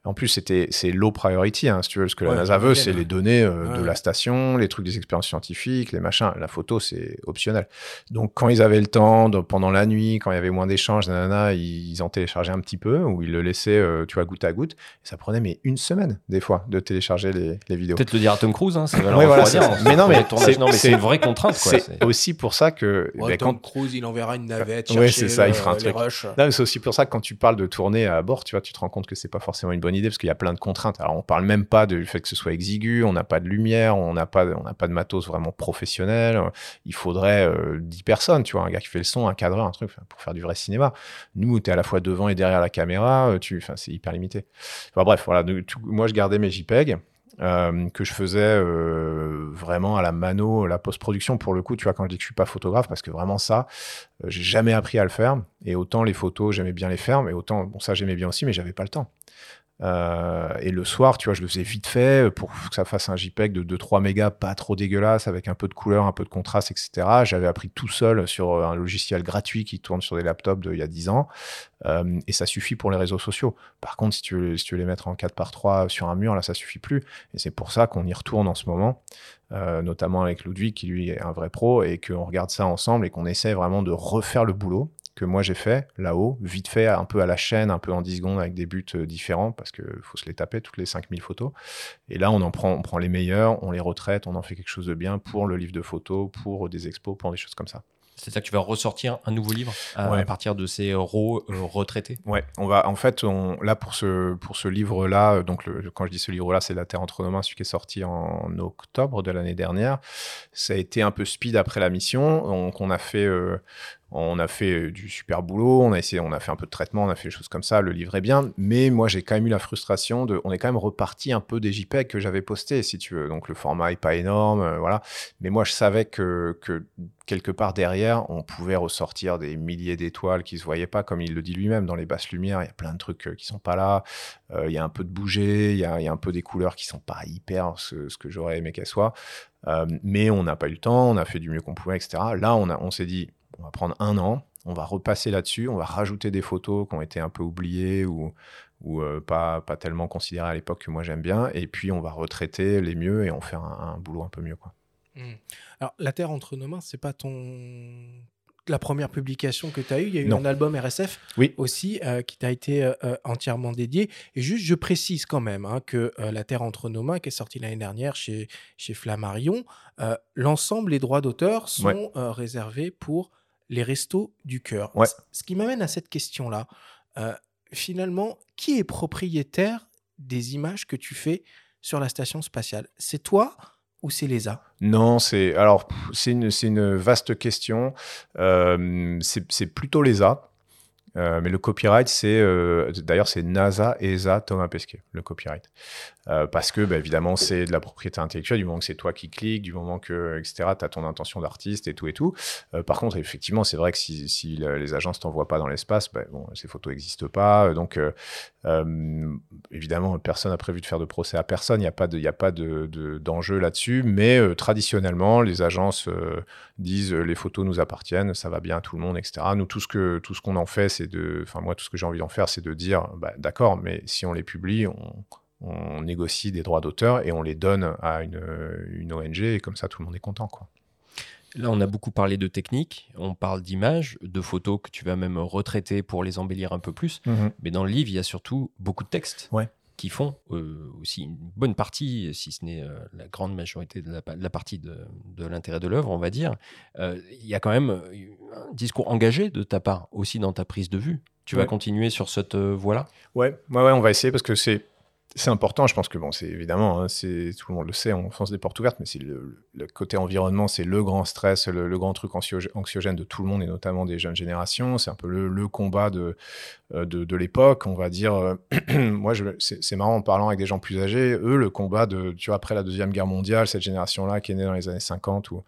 C: en plus, c'était c'est low priority, hein, si tu veux. Ce que la NASA veut, c'est les données euh, de la station, les trucs des expériences scientifiques, les machins. La photo, c'est optionnel. Donc, quand ils avaient le temps, pendant la nuit, quand il y avait moins d'échanges, ils, en téléchargeaient un petit peu, ou ils le laissaient, euh, tu vois, goutte à goutte. Et ça prenait mais une semaine, des fois, de télécharger les, les vidéos.
B: Peut-être le dire à Tom Cruise, hein,
C: c'est voilà, Mais non, mais
B: c'est une vraie contrainte.
C: C'est aussi pour ça que.
A: Ben, Tom Cruise, il enverra une navette. Oui, c'est ça, il fera un truc.
C: C'est aussi pour ça que quand tu parles de tourner à bord, tu vois, tu te rends compte que c'est pas forcément une bonne idée parce qu'il y a plein de contraintes. Alors, on parle même pas du fait que ce soit exigu, on n'a pas de lumière, on n'a pas, pas de matos vraiment professionnel. Il faudrait 10 euh, personnes, tu vois, un gars qui fait le son, un cadreur, un truc pour faire du vrai cinéma. Nous, tu es à la fois devant et derrière la caméra, euh, tu, c'est hyper limité. Enfin, bref, voilà. moi, je gardais mes JPEG. Euh, que je faisais vraiment à la mano, la post-production pour le coup, tu vois, quand je dis que je suis pas photographe, parce que vraiment ça, j'ai jamais appris à le faire. Et autant les photos, j'aimais bien les faire, mais autant, bon, ça j'aimais bien aussi, mais j'avais pas le temps. Euh, et le soir, tu vois, je le faisais vite fait pour que ça fasse un JPEG de 2-3 mégas, pas trop dégueulasse, avec un peu de couleur, un peu de contraste, etc. J'avais appris tout seul sur un logiciel gratuit qui tourne sur des laptops d'il y a 10 ans. Euh, et ça suffit pour les réseaux sociaux. Par contre, si tu, veux, les mettre en 4 par 3 sur un mur, là, ça suffit plus. Et c'est pour ça qu'on y retourne en ce moment, euh, notamment avec Ludwig, qui lui est un vrai pro, et qu'on regarde ça ensemble et qu'on essaie vraiment de refaire le boulot que moi j'ai fait là-haut, vite fait, un peu à la chaîne, un peu en 10 secondes avec des buts euh, différents parce qu'il faut se les taper toutes les 5000 photos. Et là, on en prend, on prend les meilleurs, on les retraite, on en fait quelque chose de bien pour le livre de photos, pour des expos, pour des choses comme ça.
B: C'est-à-dire que tu vas ressortir un nouveau livre à, partir de ces RAW euh, retraités?
C: Ouais, on va, en fait, on, là, pour ce, pour ce livre-là, donc quand je dis ce livre-là, c'est La Terre entre nos mains, celui qui est sorti en octobre de l'année dernière. Ça a été un peu speed après la mission. Donc, on a fait euh, on a fait euh, du super boulot, on a essayé, on a fait un peu de traitement, on a fait des choses comme ça, le livre est bien, mais moi j'ai quand même eu la frustration de, on est quand même reparti un peu des JPEG que j'avais postés, si tu veux, donc le format est pas énorme, euh, voilà, mais moi je savais que, quelque part derrière, on pouvait ressortir des milliers d'étoiles qui se voyaient pas, comme il le dit lui-même, dans les basses lumières, il y a plein de trucs euh, qui sont pas là, il y a un peu de bouger, il y a, un peu des couleurs qui sont pas hyper ce, que j'aurais aimé qu'elles soient, mais on n'a pas eu le temps, on a fait du mieux qu'on pouvait, etc. Là, on, on s'est dit, on va prendre un an, on va repasser là-dessus, on va rajouter des photos qui ont été un peu oubliées ou, ou euh, pas, pas tellement considérées à l'époque que moi j'aime bien, et puis on va retraiter les mieux et en faire un, boulot un peu mieux. Quoi.
A: Mmh. Alors, La Terre entre nos mains, c'est pas ton la première publication que tu as eue. Il y a eu un album RSF aussi euh, qui t'a été euh, entièrement dédié. Et juste, je précise quand même hein, que La Terre entre nos mains, qui est sorti l'année dernière chez, chez Flammarion, l'ensemble des droits d'auteur sont réservés pour les restos du cœur. Ce qui m'amène à cette question-là. Euh, finalement, qui est propriétaire des images que tu fais sur la station spatiale? C'est toi ou c'est l'ESA
C: Non, c'est alors c'est une, une, vaste question. Euh, c'est plutôt l'ESA. Euh, mais le copyright, c'est euh, d'ailleurs c'est NASA, ESA, Thomas Pesquet, le copyright, euh, parce que bah, évidemment c'est de la propriété intellectuelle du moment que c'est toi qui cliques, du moment que etc. Tu as ton intention d'artiste et tout et tout. par contre, effectivement, c'est vrai que si, les agences t'envoient pas dans l'espace, bah, ces photos n'existent pas, donc évidemment personne n'a prévu de faire de procès à personne. Il n'y a pas d'enjeu là-dessus, mais traditionnellement les agences disent les photos nous appartiennent, ça va bien à tout le monde, etc. Nous tout ce que tout qu'on en fait, c'est de, enfin moi tout ce que j'ai envie d'en faire, c'est de dire, bah, d'accord, mais si on les publie, on, négocie des droits d'auteur et on les donne à une, une, ONG et comme ça tout le monde est content, quoi.
B: Là, on a beaucoup parlé de technique, on parle d'images, de photos que tu vas même retraiter pour les embellir un peu plus. Mhm. Mais dans le livre, il y a surtout beaucoup de textes.
A: Ouais
B: qui font euh, aussi une bonne partie, si ce n'est euh, la grande majorité de la, partie de, l'intérêt de l'œuvre, on va dire, euh, il y a quand même un discours engagé de ta part aussi dans ta prise de vue. Tu vas continuer sur cette voie-là?
C: Ouais, ouais, ouais, on va essayer parce que c'est c'est important. Je pense que bon, c'est évidemment, hein, c'est tout le monde le sait, on fonce des portes ouvertes, mais c'est le, côté environnement, c'est le grand stress, le, grand truc anxiogène de tout le monde et notamment des jeunes générations. C'est un peu le, combat de, euh, de, l'époque, on va dire. Euh, moi, c'est marrant en parlant avec des gens plus âgés. Eux, le combat de, tu vois, après la deuxième guerre mondiale, cette génération-là qui est née dans les années 50 ou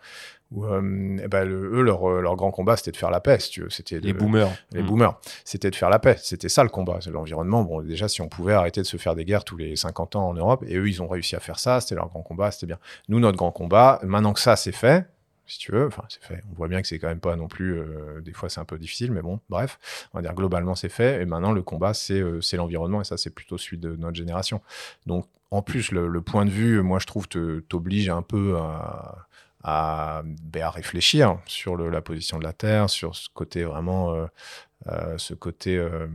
C: où euh, eh ben, eux, leur, euh, leur, grand combat, c'était de faire la paix, tu veux. C'était
B: les boomers.
C: Les mm. boomers. C'était de faire la paix. C'était ça le combat. L'environnement, bon, déjà, si on pouvait arrêter de se faire des guerres tous les 50 ans en Europe, et eux, ils ont réussi à faire ça, c'était leur grand combat, c'était bien. Nous, notre grand combat, maintenant que ça, c'est fait, si tu veux, enfin, c'est fait. On voit bien que c'est quand même pas non plus, euh, des fois, c'est un peu difficile, mais bon, bref, on va dire globalement, c'est fait. Et maintenant, le combat, c'est c'est l'environnement, et ça, c'est plutôt celui de notre génération. Donc, en plus, le, le point de vue, moi, je trouve, t'oblige un peu à à, ben, à réfléchir sur le, la position de la Terre, sur ce côté vraiment euh, ce côté euh,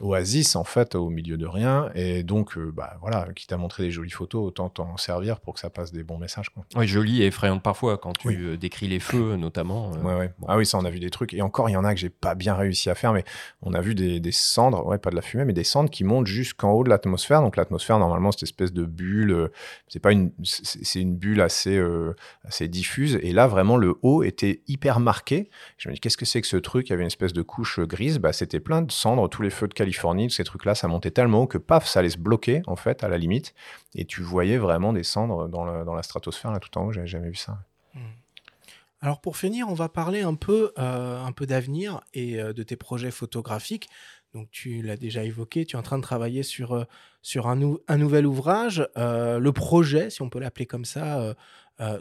C: oasis en fait au milieu de rien. Et donc euh, bah voilà quitte à montrer des jolies photos autant t'en servir pour que ça passe des bons messages quoi.
B: oui jolie et effrayante parfois quand tu décris les feux notamment
C: ouais, ouais. ah oui ça on a vu des trucs. Et encore il y en a que j'ai pas bien réussi à faire mais on a vu des, des cendres ouais pas de la fumée mais des cendres qui montent jusqu'en haut de l'atmosphère. Donc l'atmosphère normalement cette espèce de bulle c'est pas une c'est une bulle assez assez diffuse. Et là vraiment le haut était hyper marqué. Je me dis qu'est-ce que c'est que ce truc? Il y avait une espèce de couche grise, bah, c'était plein de cendres, tous les feux de Californie, ces trucs-là, ça montait tellement haut que paf, ça allait se bloquer, en fait, à la limite. Et tu voyais vraiment des cendres dans, la stratosphère, là, tout en haut, j'avais jamais vu ça. Hmm.
A: Alors pour finir, on va parler un peu, euh, peu d'avenir et euh, de tes projets photographiques. Donc tu l'as déjà évoqué, tu es en train de travailler sur, euh, sur un, nouvel ouvrage. le projet, si on peut l'appeler comme ça,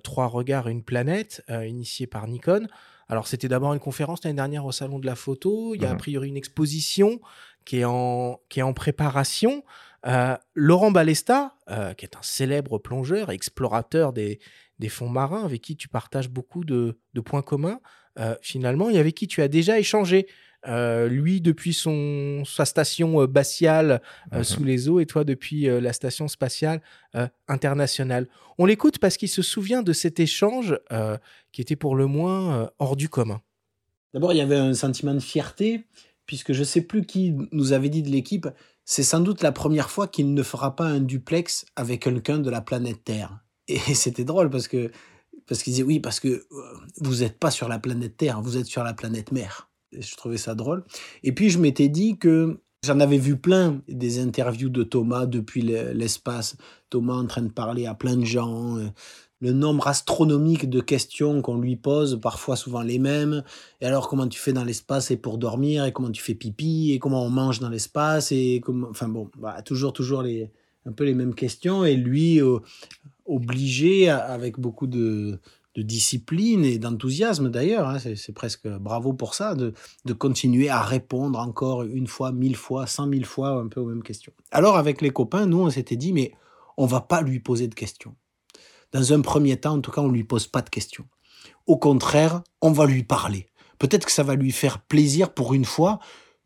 A: Trois regards, une planète, initié par Nikon. Alors, c'était d'abord une conférence l'année dernière au Salon de la Photo. Il y a a mmh priori une exposition qui est en, qui est en préparation. Euh, Laurent Balesta, euh, qui est un célèbre plongeur, explorateur des, des fonds marins, avec qui tu partages beaucoup de, de points communs, euh, finalement, et avec qui tu as déjà échangé. Euh, lui depuis son, sa station euh, euh, mhm. sous les eaux et toi depuis la station spatiale internationale. On l'écoute parce qu'il se souvient de cet échange qui était pour le moins hors du commun.
F: D'abord, il y avait un sentiment de fierté, puisque je ne sais plus qui nous avait dit de l'équipe, c'est sans doute la première fois qu'il ne fera pas un duplex avec quelqu'un de la planète Terre. Et c'était drôle parce que parce qu'il disait oui, parce que vous n'êtes pas sur la planète Terre, vous êtes sur la planète mer je trouvais ça drôle. Et puis je m'étais dit que j'en avais vu plein des interviews de Thomas depuis l'espace. Thomas en train de parler à plein de gens. Euh, le nombre astronomique de questions qu'on lui pose, parfois souvent les mêmes. Et alors, comment tu fais dans l'espace et pour dormir? Et comment tu fais pipi? Et comment on mange dans l'espace? Et comment... Enfin bon, bah, toujours, toujours un peu les mêmes questions. Et lui, euh, obligé, avec beaucoup de, de discipline et d'enthousiasme d'ailleurs, hein, c'est presque bravo pour ça, de, continuer à répondre encore une fois, mille fois, cent mille fois un peu aux mêmes questions. Alors avec les copains, nous on s'était dit, mais on va pas lui poser de questions. Dans un premier temps, en tout cas, on lui pose pas de questions. Au contraire, on va lui parler. Peut-être que ça va lui faire plaisir pour une fois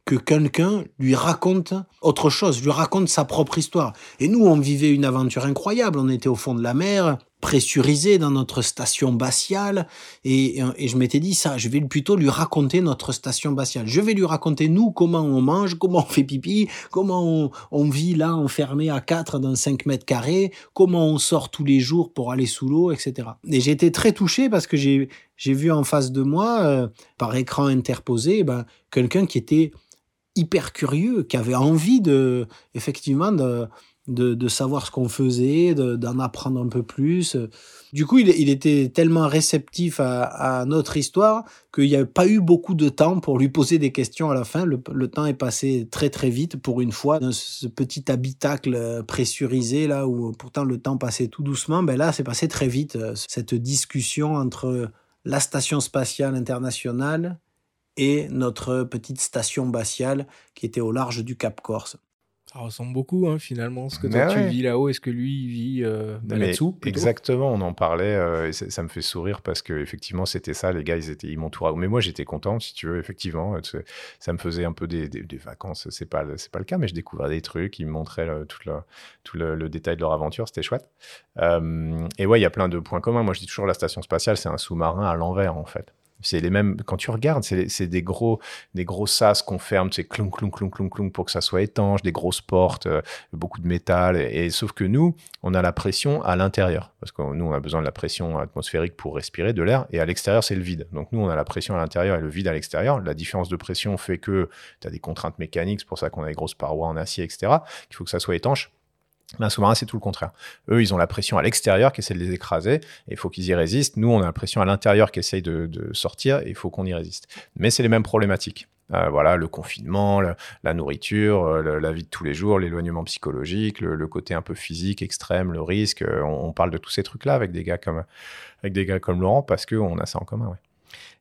F: que quelqu'un lui raconte autre chose, lui raconte sa propre histoire. Et nous, on vivait une aventure incroyable. On était au fond de la mer, pressurisé dans notre station batiale et, et je m'étais dit ça, je vais plutôt lui raconter notre station batiale. Je vais lui raconter nous comment on mange, comment on fait pipi, comment on, vit là enfermé à 4 dans 5 mètres carrés, comment on sort tous les jours pour aller sous l'eau, etc. Et j'ai été très touché parce que j'ai vu en face de moi, euh, par écran interposé, ben, quelqu'un qui était hyper curieux, qui avait envie de, effectivement, de, de, savoir ce qu'on faisait, d'en apprendre un peu plus. Du coup, il, était tellement réceptif à, notre histoire qu'il n'y a pas eu beaucoup de temps pour lui poser des questions à la fin. Le, temps est passé très très vite pour une fois dans ce petit habitacle pressurisé là où pourtant le temps passait tout doucement. Ben là, c'est passé très vite cette discussion entre la station spatiale internationale et notre petite station batiale qui était au large du Cap Corse.
A: Ça ressemble beaucoup, hein, finalement, ce que toi tu vis là-haut et ce que lui il vit euh, là-dessous.
C: Exactement, on en parlait euh, et ça me fait sourire parce que effectivement c'était ça, les gars, ils étaient, ils m'entouraient. Mais moi j'étais content, si tu veux, effectivement, ça me faisait un peu des, des, vacances. C'est pas, c'est pas le cas, mais je découvrais des trucs, ils me montraient tout, le, tout le, détail de leur aventure, c'était chouette. Euh, et ouais, il y a plein de points communs. Moi je dis toujours la station spatiale, c'est un sous-marin à l'envers en fait. C'est les mêmes, quand tu regardes, c'est des gros, des gros sas qu'on ferme, c'est clon, clon, clon, clon, clon, pour que ça soit étanche, des grosses portes, euh, beaucoup de métal. Et, sauf que nous, on a la pression à l'intérieur. Parce que nous, on a besoin de la pression atmosphérique pour respirer de l'air. Et à l'extérieur, c'est le vide. Donc nous, on a la pression à l'intérieur et le vide à l'extérieur. La différence de pression fait que tu as des contraintes mécaniques. C'est pour ça qu'on a des grosses parois en acier, etc. Il faut que ça soit étanche. Un sous-marin, c'est tout le contraire. Eux, ils ont la pression à l'extérieur qui essaie de les écraser, et il faut qu'ils y résistent. Nous, on a la pression à l'intérieur qui essaye de, sortir, et il faut qu'on y résiste. Mais c'est les mêmes problématiques. Euh, voilà, le confinement, la nourriture, euh, la vie de tous les jours, l'éloignement psychologique, le, côté un peu physique extrême, le risque. Euh, on, parle de tous ces trucs-là avec des gars comme avec des gars comme Laurent parce qu'on a ça en commun. Ouais.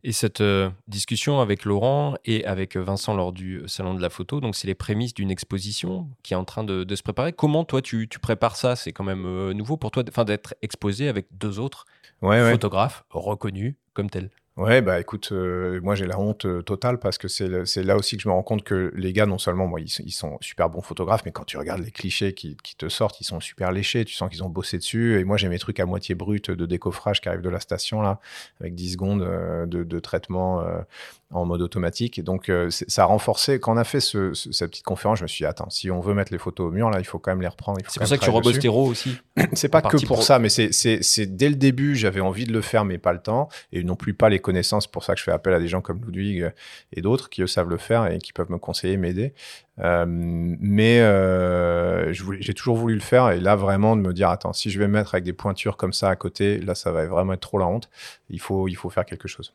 B: Et cette euh, discussion avec Laurent et avec Vincent lors du salon de la photo, donc c'est les prémices d'une exposition qui est en train de, se préparer. Comment toi tu, prépares ça? C'est quand même euh, nouveau pour toi, d'être exposé avec deux autres photographes reconnus comme tels.
C: Ouais, bah écoute, euh, moi j'ai la honte euh, totale parce que c'est là aussi que je me rends compte que les gars, non seulement moi, ils, sont super bons photographes, mais quand tu regardes les clichés qui, te sortent, ils sont super léchés, tu sens qu'ils ont bossé dessus. Et moi j'ai mes trucs à moitié bruts de décoffrage qui arrivent de la station là, avec 10 secondes euh, de, traitement en mode automatique. Et donc, euh, ça a renforcé. Quand on a fait ce, cette petite conférence, je me suis dit, attends, si on veut mettre les photos au mur, là, il faut quand même les reprendre.
B: C'est pour ça que tu rebosses tes aussi
C: C'est pas que pour ça, mais c'est dès le début, j'avais envie de le faire, mais pas le temps. Et non plus pas les connaissances. pour ça que je fais appel à des gens comme Ludwig euh, et d'autres qui, eux, savent le faire et qui peuvent me conseiller, m'aider. Euh, mais euh, j'ai toujours voulu le faire. Et là, vraiment, de me dire, attends, si je vais mettre avec des pointures comme ça à côté, là, ça va vraiment être trop la honte. Il faut, il faut faire quelque chose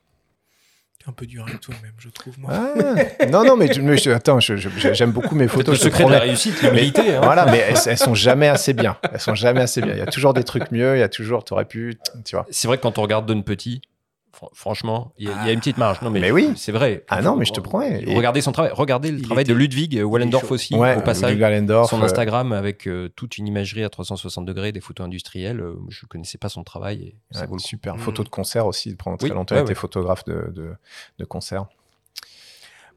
A: un peu dur avec toi-même, je trouve. Moi.
C: Ah, non, non, mais, attends, j'aime beaucoup mes photos.
B: Le secret de la réussite, l'humilité. Hein.
C: Voilà, mais elles, elles, sont jamais assez bien. Elles sont jamais assez bien. Il y a toujours des trucs mieux. Il y a toujours, t'aurais pu, tu vois.
B: C'est vrai que quand on regarde Don Petit, franchement, il y, a une petite marge. Non,
C: mais, oui,
B: c'est vrai.
C: Ah non, mais je te promets.
B: Regardez son travail. Regardez le travail de Ludwig Wallendorf aussi, au passage. son Instagram avec euh, toute une imagerie à 360 degrés, des photos industrielles. Euh, je connaissais pas son travail.
C: ça vaut super. Mm. Photo de concert aussi, pendant très longtemps, il était photographe de, de, concert.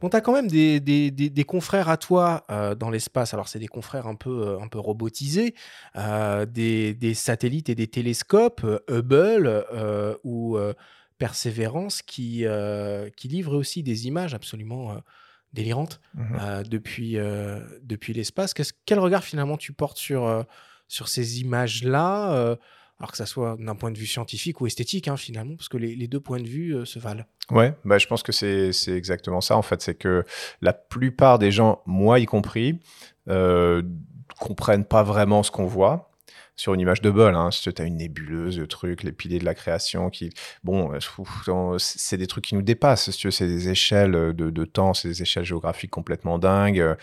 A: Bon, tu as quand même des, des, des, confrères à toi euh, dans l'espace. Alors, c'est des confrères un peu, un peu robotisés, des, satellites et des télescopes, Hubble ou Persévérance qui, euh, qui livre aussi des images absolument euh, délirantes mmh euh, depuis, depuis l'espace. Quel regard finalement tu portes sur, sur ces images-là alors que ça soit d'un point de vue scientifique ou esthétique, hein, finalement, parce que les, les, deux points de vue se valent?
C: Ouais, bah, je pense que c'est exactement ça, en fait. C'est que la plupart des gens, moi y compris, euh, comprennent pas vraiment ce qu'on voit sur une image de bol. Hein. Tu as une nébuleuse, le truc, les piliers de la création, qui, bon, euh, c'est des trucs qui nous dépassent. C'est des échelles de, temps, c'est des échelles géographiques complètement dingues.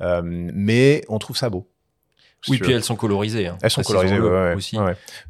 C: Euh, mais on trouve ça beau.
B: Oui, puis elles sont colorisées. Hein.
C: Elles sont colorisées aussi.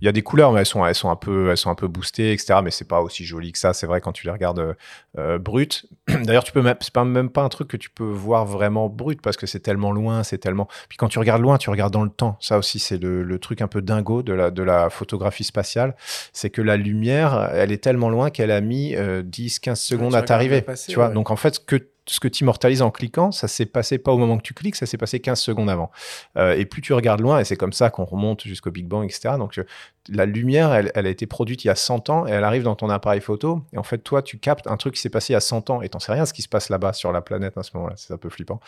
C: Il y a des couleurs, mais elles sont, elles sont un peu, elles sont un peu boostées, etc. Mais c'est pas aussi joli que ça. C'est vrai quand tu les regardes euh, euh brutes. D'ailleurs, tu peux même, c'est pas même pas un truc que tu peux voir vraiment brut parce que c'est tellement loin, c'est tellement. Puis quand tu regardes loin, tu regardes dans le temps. Ça aussi, c'est le, le, truc un peu dingo de la de la photographie spatiale, c'est que la lumière, elle est tellement loin qu'elle a mis 10, euh, 15 secondes à t'arriver. Tu vois. Donc en fait, que ce que tu immortalises en cliquant, ça s'est passé pas au moment que tu cliques, ça s'est passé 15 secondes avant. Euh, et plus tu regardes loin, et c'est comme ça qu'on remonte jusqu'au Big Bang, etc. Donc, la lumière, elle, a été produite il y a 100 ans et elle arrive dans ton appareil photo. Et en fait, toi, tu captes un truc qui s'est passé il y a 100 ans et t'en sais rien ce qui se passe là-bas sur la planète à ce moment-là. C'est un peu flippant.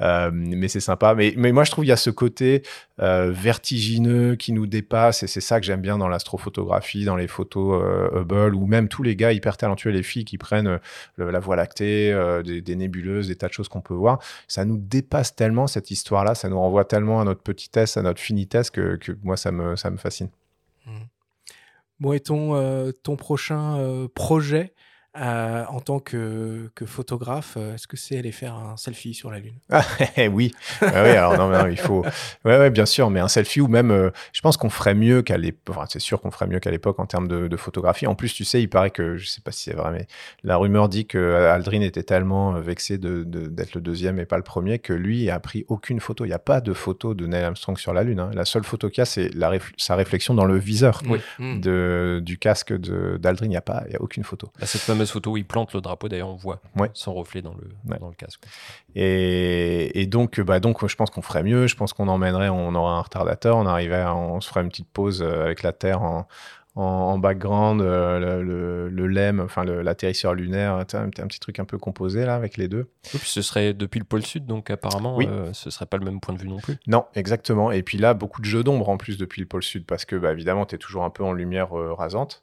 C: Euh, mais c'est sympa. Mais, moi, je trouve il y a ce côté euh, vertigineux qui nous dépasse et c'est ça que j'aime bien dans l'astrophotographie, dans les photos euh, Hubble ou même tous les gars hyper talentueux, les filles qui prennent la Voie lactée, des, nébuleuses, des tas de choses qu'on peut voir. Ça nous dépasse tellement cette histoire-là, ça nous renvoie tellement à notre petitesse, à notre finitesse que, moi, ça me fascine. Mmh.
A: Bon, et ton, euh, ton prochain euh, projet euh, en tant que, que photographe, euh, est-ce que c'est aller faire un selfie sur la Lune?
C: Ah, Oui, ah, oui alors non, non, il faut. Ouais, ouais, bien sûr, mais un selfie ou même, euh, je pense qu'on ferait mieux qu'à l'époque. Enfin, c'est sûr qu'on ferait mieux qu'à l'époque en termes de, de, photographie. En plus, tu sais, il paraît que, je sais pas si c'est vrai, mais la rumeur dit que Aldrin était tellement vexé d'être de, de, le deuxième et pas le premier que lui a pris aucune photo. Il n'y a pas de photo de Neil Armstrong sur la Lune. Hein. La seule photo qu'il y a, c'est réf sa réflexion dans le viseur oui. de, du casque d'Aldrin. Il n'y a pas, il y a aucune photo.
B: Bah, cette fameuse photo où il plante le drapeau, d'ailleurs on voit ouais. son reflet dans le, ouais. dans le casque.
C: Et, et, donc, bah, donc, je pense qu'on ferait mieux. Je pense qu'on emmènerait, on aurait un retardateur, on arriverait, on se ferait une petite pause avec la Terre en, en, en background, euh, le, le, le, LEM, enfin l'atterrisseur lunaire, un, un, petit truc un peu composé là avec les deux.
B: Oui, puis ce serait depuis le pôle sud, donc apparemment oui. euh, ce serait pas le même point de vue non plus.
C: Non, exactement. Et puis là, beaucoup de jeux d'ombre en plus depuis le pôle sud, parce que bah, évidemment, tu es toujours un peu en lumière euh, rasante.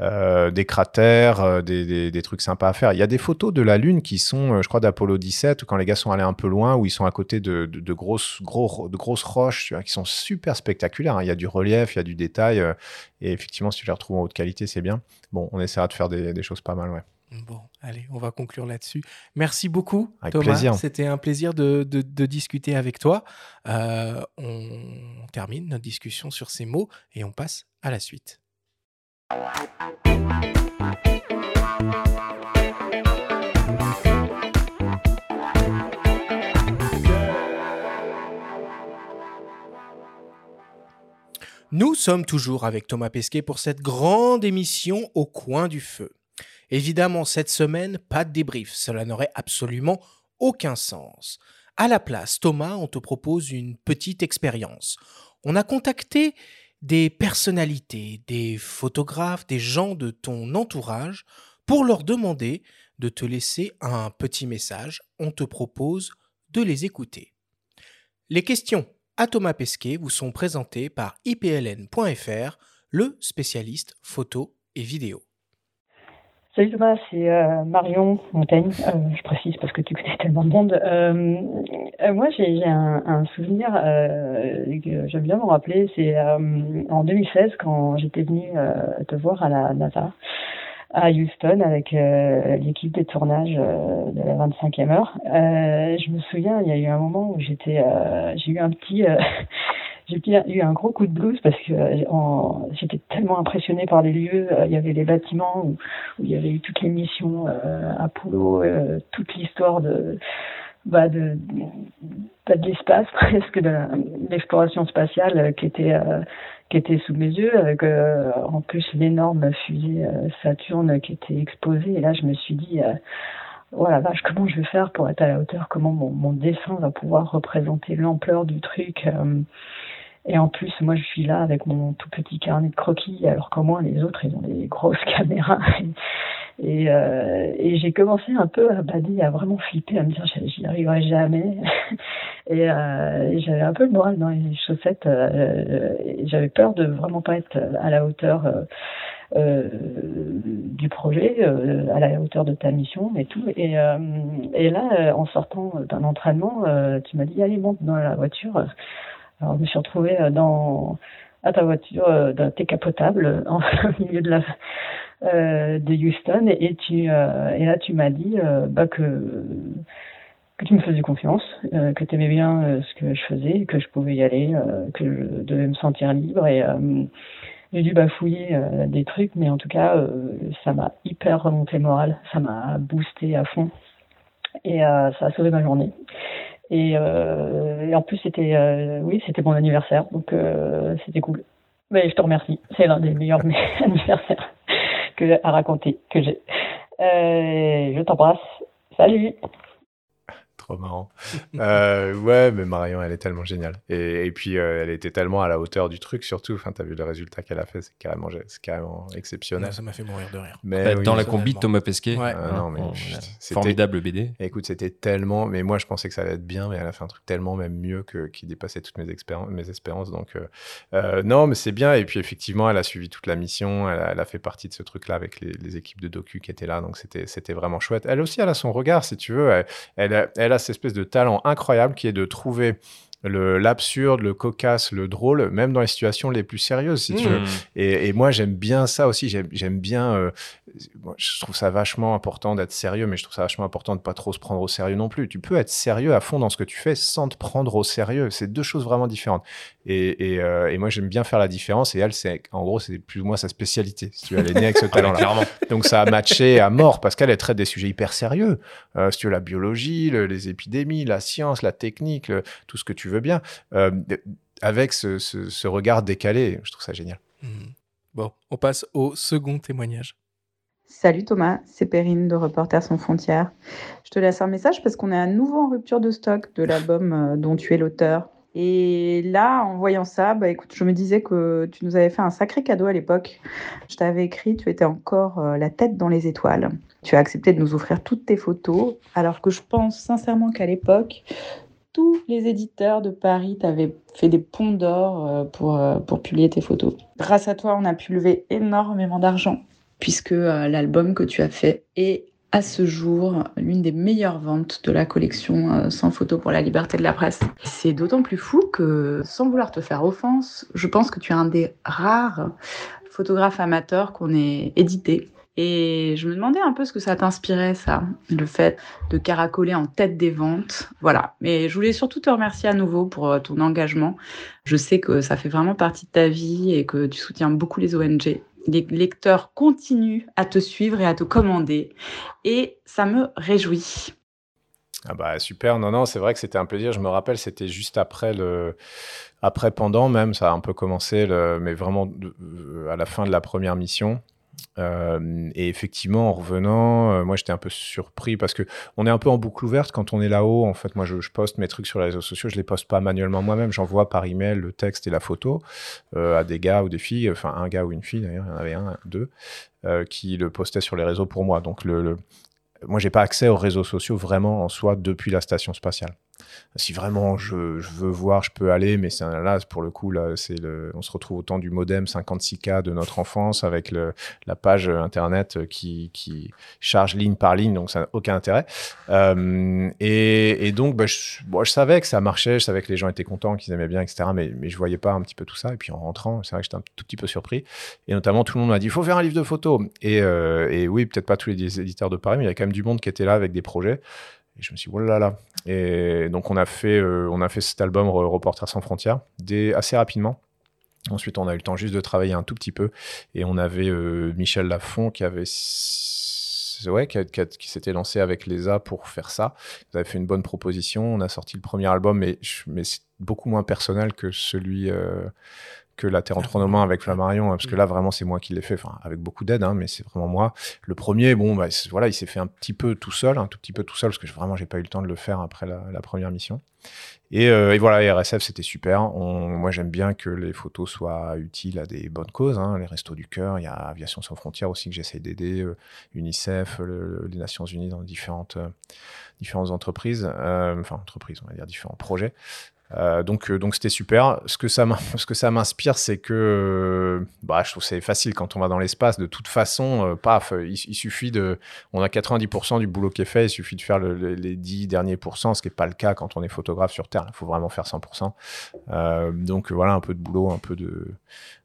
C: Euh, des cratères, des, des, des, trucs sympas à faire. Il y a des photos de la Lune qui sont, je crois, d'Apollo 17, quand les gars sont allés un peu loin, où ils sont à côté de, de, de grosses, gros, de grosses roches, tu vois, qui sont super spectaculaires. Hein. Il y a du relief, il y a du détail, et effectivement, si tu les retrouves en haute qualité, c'est bien. Bon, on essaiera de faire des, des, choses pas mal, ouais.
A: Bon, allez, on va conclure là-dessus. Merci beaucoup, avec Thomas. C'était un plaisir de, de, de, discuter avec toi. Euh, on termine notre discussion sur ces mots et on passe à la suite. Nous sommes toujours avec Thomas Pesquet pour cette grande émission au coin du feu. Évidemment, cette semaine, pas de débrief, cela n'aurait absolument aucun sens. À la place, Thomas, on te propose une petite expérience. On a contacté des personnalités, des photographes, des gens de ton entourage pour leur demander de te laisser un petit message. On te propose de les écouter. Les questions à Thomas Pesquet vous sont présentées par ipln.fr, le spécialiste photo et vidéo.
G: Salut Thomas, c'est euh, Marion Montaigne. Euh, je précise parce que tu connais tellement de monde. Euh, moi, j'ai un, un, souvenir que j'aime bien me rappeler. C'est en 2016 quand j'étais venue te voir à la NASA à Houston avec l'équipe des tournages de la 25e heure. je me souviens, il y a eu un moment où j'étais, j'ai eu un petit j'ai eu un gros coup de blues parce que euh, j'étais tellement impressionnée par les lieux. Euh, il y avait les bâtiments où, il y avait eu toutes les missions euh, Apollo, euh, toute l'histoire de bah de pas de l'espace presque de l'exploration spatiale euh, qui était qui était sous mes yeux avec en plus l'énorme fusée Saturne qui était exposée. Et là je me suis dit voilà, vache, comment je vais faire pour être à la hauteur? Comment mon, mon dessin va pouvoir représenter l'ampleur du truc euh, Et en plus, moi, je suis là avec mon tout petit carnet de croquis, alors qu'au moins les autres, ils ont des grosses caméras. Et, euh, et j'ai commencé un peu à bader, à vraiment flipper, à me dire j'y arriverai jamais. et, euh, j'avais un peu le moral dans les chaussettes. Euh, j'avais peur de vraiment pas être à la hauteur euh, euh, du projet, euh, à la hauteur de ta mission et tout. Et, et là, en sortant d'un entraînement, tu m'as dit allez monte dans la voiture. Alors je me suis retrouvée dans à ta voiture d'un décapotable en milieu de la euh, de Houston. Et tu euh, et là tu m'as dit euh, bah que tu me faisais confiance, que tu aimais bien ce que je faisais, que je pouvais y aller, que je devais me sentir libre. Et j'ai dû bafouiller euh, des trucs, mais en tout cas, euh, ça m'a hyper remonté le moral, ça m'a boosté à fond. Et euh, ça a sauvé ma journée. Et, et en plus, c'était oui, c'était mon anniversaire, donc c'était cool. Mais je te remercie, c'est l'un des meilleurs anniversaires que à raconter que j'ai. je t'embrasse. Salut.
C: Trop marrant. Euh, ouais, mais Marion, elle est tellement géniale. Et, puis, euh, elle était tellement à la hauteur du truc, surtout. Enfin, t'as vu le résultat qu'elle a fait, c'est carrément, c'est carrément exceptionnel.
A: ça m'a fait mourir de rire.
B: Mais, dans la combi de Thomas Pesquet.
A: Ouais.
C: Ah, non, mais
B: formidable BD.
C: Écoute, c'était tellement. Mais moi, je pensais que ça allait être bien, mais elle a fait un truc tellement même mieux que qui dépassait toutes mes, mes espérances. Donc, euh, non, mais c'est bien. Et puis, effectivement, elle a suivi toute la mission. Elle a, fait partie de ce truc-là avec les, les, équipes de docu qui étaient là. Donc, c'était vraiment chouette. Elle aussi, elle a son regard, si tu veux. Elle, a, elle cette espèce de talent incroyable qui est de trouver l'absurde, le, cocasse, le drôle, même dans les situations les plus sérieuses, si tu veux. Mmh. Et, moi, j'aime bien ça aussi. J'aime bien. Euh, je trouve ça vachement important d'être sérieux, mais je trouve ça vachement important de pas trop se prendre au sérieux non plus. Tu peux être sérieux à fond dans ce que tu fais sans te prendre au sérieux. C'est deux choses vraiment différentes. Et, euh, moi, j'aime bien faire la différence. Et elle, c'est en gros, c'est plus ou moins sa spécialité. Si tu veux, elle est née avec ce talent-là. Donc ça a matché à mort parce qu'elle traite des sujets hyper sérieux. Euh, si tu veux, la biologie, les épidémies, la science, la technique, tout ce que tu veux bien, euh, avec ce, regard décalé. Je trouve ça génial. Mmh.
A: Bon, on passe au second témoignage.
H: Salut Thomas, c'est Perrine de Reporters sans frontières. Je te laisse un message parce qu'on est à nouveau en rupture de stock de l'album euh, dont tu es l'auteur. Et là, en voyant ça, bah, écoute, je me disais que tu nous avais fait un sacré cadeau à l'époque. Je t'avais écrit, tu étais encore euh, la tête dans les étoiles. Tu as accepté de nous offrir toutes tes photos, alors que je pense sincèrement qu'à l'époque, tous les éditeurs de Paris t'avaient fait des ponts d'or euh, pour, euh, pour publier tes photos. Grâce à toi, on a pu lever énormément d'argent, puisque euh, l'album que tu as fait est à ce jour l'une des meilleures ventes de la collection Sans photo pour la liberté de la presse. C'est d'autant plus fou que, sans vouloir te faire offense, je pense que tu es un des rares photographes amateurs qu'on ait édité et je me demandais un peu ce que ça t'inspirait, ça, le fait de caracoler en tête des ventes. Voilà. Mais je voulais surtout te remercier à nouveau pour euh, ton engagement. Je sais que ça fait vraiment partie de ta vie et que tu soutiens beaucoup les ONG. Les lecteurs continuent à te suivre et à te commander. Et ça me réjouit.
C: Ah bah super, non, non, c'est vrai que c'était un plaisir. Je me rappelle, c'était juste après le. Après, pendant même, ça a un peu commencé, mais vraiment euh, à la fin de la première mission. Euh, et effectivement, en revenant, euh, moi j'étais un peu surpris parce que on est un peu en boucle ouverte quand on est là-haut. En fait, moi je, poste mes trucs sur les réseaux sociaux, je les poste pas manuellement moi-même, j'envoie par email le texte et la photo euh, à des gars ou des filles, enfin un gars ou une fille d'ailleurs, il y en avait un, deux, qui le postaient sur les réseaux pour moi. Donc le, le moi j'ai pas accès aux réseaux sociaux vraiment en soi depuis la station spatiale si vraiment je, veux voir, je peux aller, mais là, pour le coup, là, c'est le, on se retrouve au temps du modem 56K de notre enfance avec la page internet qui, charge ligne par ligne, donc ça n'a aucun intérêt. Euh, et, donc, bah, je, je, savais que ça marchait, je savais que les gens étaient contents, qu'ils aimaient bien, etc. Mais, mais je voyais pas un petit peu tout ça. Et puis en rentrant, c'est vrai que j'étais un tout petit peu surpris. Et notamment, tout le monde m'a dit, il faut faire un livre de photos. Et, euh, et oui, peut-être pas tous les éditeurs de Paris, mais il y a quand même du monde qui était là avec des projets. Et je me suis dit, oh là là. Et donc, on a fait, euh, on a fait cet album Reporters sans frontières assez rapidement. Ensuite, on a eu le temps juste de travailler un tout petit peu. Et on avait euh, Michel Lafont qui avait. Ouais, qui, s'était lancé avec l'ESA pour faire ça. Ils avaient fait une bonne proposition. On a sorti le premier album, mais, mais c'est beaucoup moins personnel que celui, euh, que la Terre entre nos mains avec Flammarion, hein, parce que là vraiment c'est moi qui l'ai fait, enfin avec beaucoup d'aide, hein, mais c'est vraiment moi. Le premier, bon, bah, voilà, il s'est fait un petit peu tout seul, un tout petit peu tout seul, parce que vraiment j'ai pas eu le temps de le faire après la, première mission. Et, euh, et, voilà, RSF c'était super. moi j'aime bien que les photos soient utiles à des bonnes causes, hein, les Restos du Cœur, il y a Aviation sans frontières aussi que j'essaie d'aider, euh, UNICEF, les Nations Unies dans différentes, euh, différentes entreprises, enfin entreprises, on va dire différents projets. Euh, donc, euh, donc c'était super. Ce que ça, ce que ça m'inspire, c'est que, euh, bah, je trouve c'est facile quand on va dans l'espace. De toute façon, paf, il, suffit de, on a 90% du boulot qui est fait. Il suffit de faire les 10 derniers pourcents, ce qui n'est pas le cas quand on est photographe sur Terre. Il faut vraiment faire 100%. donc voilà, un peu de boulot, un peu de,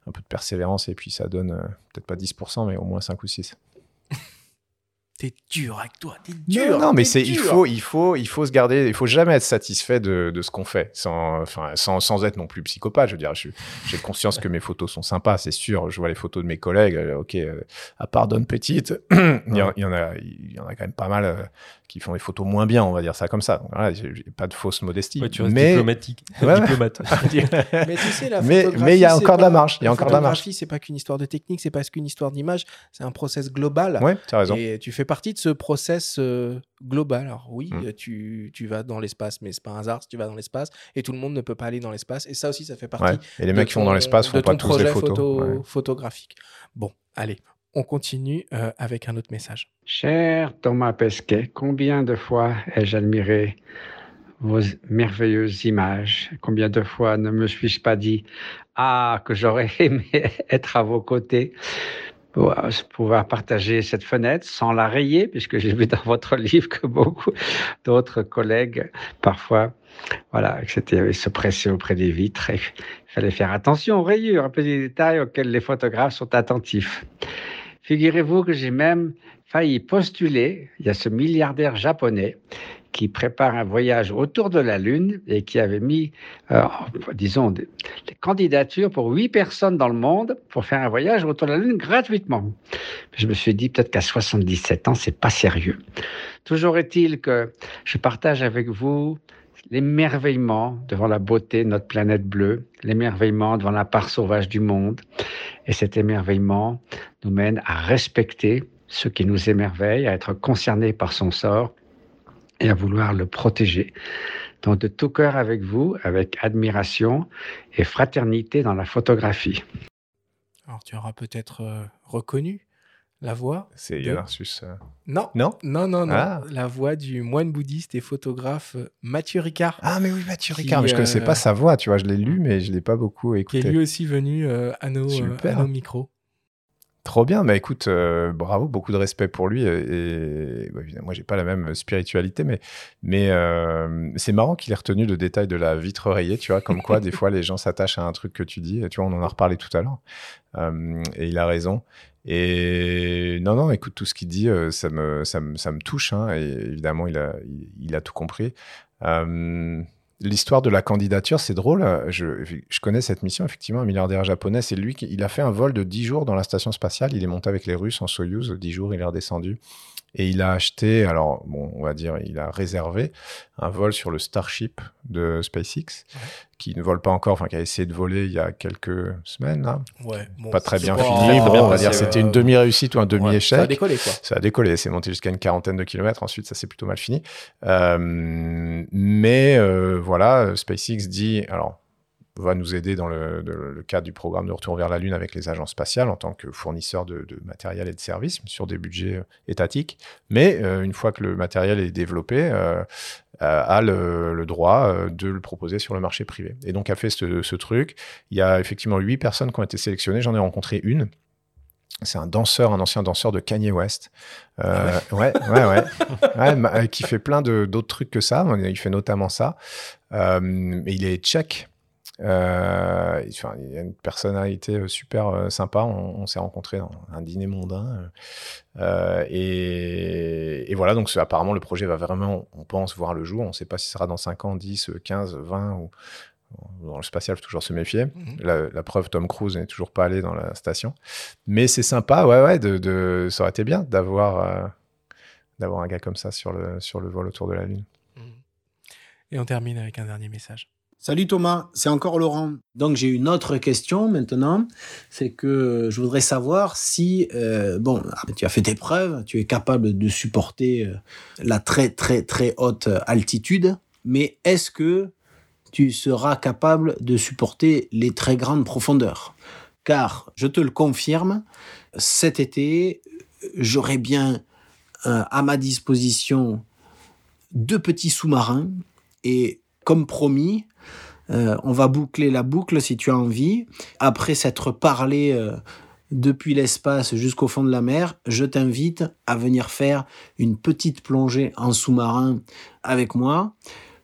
C: un peu de persévérance, et puis ça donne peut-être pas 10%, mais au moins 5 ou 6.
A: T'es dur avec toi, t'es dur.
C: Non, mais c'est il faut il faut il faut se garder, il faut jamais être satisfait de, de ce qu'on fait, sans enfin sans, sans, être non plus psychopathe. Je veux dire, j'ai conscience que mes photos sont sympas, c'est sûr. Je vois les photos de mes collègues, euh, ok, euh, à part Donne Petite, il, y en, il, y en, a il y en a quand même pas mal. Euh, qui font des photos moins bien, on va dire ça comme ça. Voilà, j'ai pas de fausse modestie.
B: tu restes mais... diplomatique, diplomate.
A: mais tu sais, la
C: mais il y a encore de la marge. Il y a encore de la marge.
A: c'est pas qu'une histoire de technique, c'est pas qu'une histoire d'image, c'est un process global.
C: Ouais, tu as raison.
A: Et tu fais partie de ce process euh, global. Alors oui,
C: Mm.
A: tu, tu vas dans l'espace, mais c'est pas un hasard si tu vas dans l'espace et tout le monde ne peut pas aller dans l'espace. Et ça aussi, ça fait partie
C: Ouais. Et les mecs qui vont dans l'espace
A: de
C: font pas
A: ton
C: tous des
A: projet
C: photos.
A: photo-
C: Ouais.
A: photographique. Bon, allez, on continue euh, avec un autre message.
I: Cher Thomas Pesquet, combien de fois ai-je admiré vos merveilleuses images? Combien de fois ne me suis-je pas dit Ah, que j'aurais aimé être à vos côtés pour euh, pouvoir partager cette fenêtre sans la rayer, puisque j'ai vu dans votre livre que beaucoup d'autres collègues, parfois, voilà, c'était se presser auprès des vitres et il fallait faire attention aux rayures, un petit détail auquel les photographes sont attentifs. Figurez-vous que j'ai même failli postuler. Il y a ce milliardaire japonais qui prépare un voyage autour de la Lune et qui avait mis, euh, disons, des, candidatures pour huit personnes dans le monde pour faire un voyage autour de la Lune gratuitement. Je me suis dit peut-être qu'à 77 ans, c'est pas sérieux. Toujours est-il que je partage avec vous l'émerveillement devant la beauté de notre planète bleue, l'émerveillement devant la part sauvage du monde. Et cet émerveillement nous mène à respecter ce qui nous émerveille, à être concernés par son sort et à vouloir le protéger. Donc de tout cœur avec vous, avec admiration et fraternité dans la photographie.
A: Alors, tu auras peut-être euh, reconnu la voix.
C: C'est
A: de-
C: Yann Arsus. euh.
A: Non,
C: Non?
A: Non, non, non.
C: Ah.
A: La voix du moine bouddhiste et photographe euh, Mathieu Ricard.
C: Ah, mais oui, Mathieu
A: Qui,
C: Ricard. Mais je connaissais
A: euh,
C: pas sa voix, tu vois. Je l'ai lu, mais je l'ai pas beaucoup
A: qui est
C: écouté.
A: lui aussi venu euh, à, nos, euh,
C: Super.
A: à nos micros.
C: Trop bien, mais écoute, euh, bravo, beaucoup de respect pour lui. Et, et- bah, moi, j'ai pas la même spiritualité, mais, euh, c'est marrant qu'il ait retenu le détail de la vitre rayée, tu vois, comme quoi des fois les gens s'attachent à un truc que tu dis. Et tu vois, on en a reparlé tout à l'heure, Euh, et il a raison. Et non, non, écoute, tout ce qu'il dit, euh, ça me, touche. hein, et évidemment, il a, il a tout compris. Euh, L'histoire de la candidature, c'est drôle. Je, je connais cette mission, effectivement, un milliardaire japonais. C'est lui qui il a fait un vol de 10 jours dans la station spatiale. Il est monté avec les Russes en Soyuz. 10 jours, il est redescendu. Et il a acheté, alors, bon, on va dire, il a réservé un vol sur le Starship de SpaceX, qui ne vole pas encore, enfin, qui a essayé de voler il y a quelques semaines, là.
A: Ouais, bon,
C: pas très bien
A: pas-
C: fini. Bon, on va dire, c'était
A: ouais.
C: une demi-réussite ou un demi-échec.
A: Ça a décollé, quoi.
C: Ça a décollé, c'est monté jusqu'à une quarantaine de kilomètres. Ensuite, ça s'est plutôt mal fini. Euh, mais euh, voilà, SpaceX dit, alors, va nous aider dans le, de- le cadre du programme de retour vers la Lune avec les agences spatiales en tant que fournisseur de, de matériel et de services sur des budgets euh, étatiques. Mais euh, une fois que le matériel est développé, euh, a le, le droit de le proposer sur le marché privé. Et donc a fait ce, ce truc. Il y a effectivement huit personnes qui ont été sélectionnées. J'en ai rencontré une. C'est un danseur, un ancien danseur de Kanye West. Euh, ouais, ouais, ouais. Qui fait plein d'autres trucs que ça. Il fait notamment ça. Euh, il est tchèque. Euh, enfin, il y a une personnalité euh, super euh, sympa. On, on s'est rencontrés dans un dîner mondain. Euh, et, et voilà, donc apparemment, le projet va vraiment, on pense, voir le jour. On ne sait pas si ce sera dans 5 ans, 10, 15, 20 ou dans le spatial, faut toujours se méfier.
A: Mhm.
C: La, la preuve, Tom Cruise n'est toujours pas allé dans la station. Mais c'est sympa, ouais, ouais, de, de- ça aurait été bien d'avoir euh, d'avoir un gars comme ça sur le, sur le vol autour de la Lune.
A: Et on termine avec un dernier message.
F: Salut Thomas, c'est encore Laurent. Donc j'ai une autre question maintenant, c'est que je voudrais savoir si, euh, bon, tu as fait tes preuves, tu es capable de supporter euh, la très très très haute altitude, mais est-ce que tu seras capable de supporter les très grandes profondeurs? Car, je te le confirme, cet été, j'aurai bien euh, à ma disposition deux petits sous-marins. Et comme promis, euh, on va boucler la boucle si tu as envie. Après s'être parlé euh, depuis l'espace jusqu'au fond de la mer, je t'invite à venir faire une petite plongée en sous-marin avec moi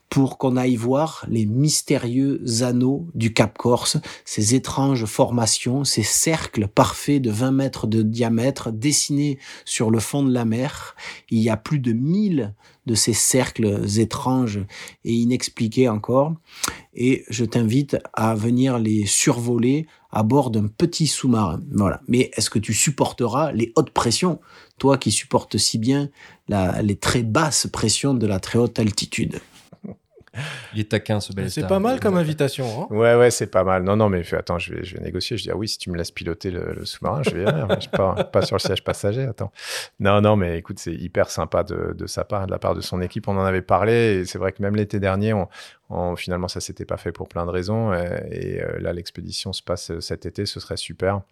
F: pour qu'on aille voir les mystérieux anneaux du Cap Corse, ces étranges formations, ces cercles parfaits de 20 mètres de diamètre dessinés sur le fond de la mer. Il y a plus de 1000 de ces cercles étranges et inexpliqués encore. Et je t'invite à venir les survoler à bord d'un petit sous-marin. Voilà. Mais est-ce que tu supporteras les hautes pressions, toi qui supportes si bien les très basses pressions de la très haute altitude?
B: Il est taquin ce bel
A: C'est pas mal comme invitation. Hein
C: ouais, ouais, c'est pas mal. Non, non, mais attends, je vais, je vais négocier. Je dis, ah oui, si tu me laisses piloter le, sous-marin, je vais y aller. je pas, pas sur le siège passager. Attends. Non, non, mais écoute, c'est hyper sympa de, de, sa part, de la part de son équipe. On en avait parlé. Et c'est vrai que même l'été dernier, on, finalement, ça s'était pas fait pour plein de raisons. Et, euh, là, l'expédition se passe euh, cet été, ce serait super.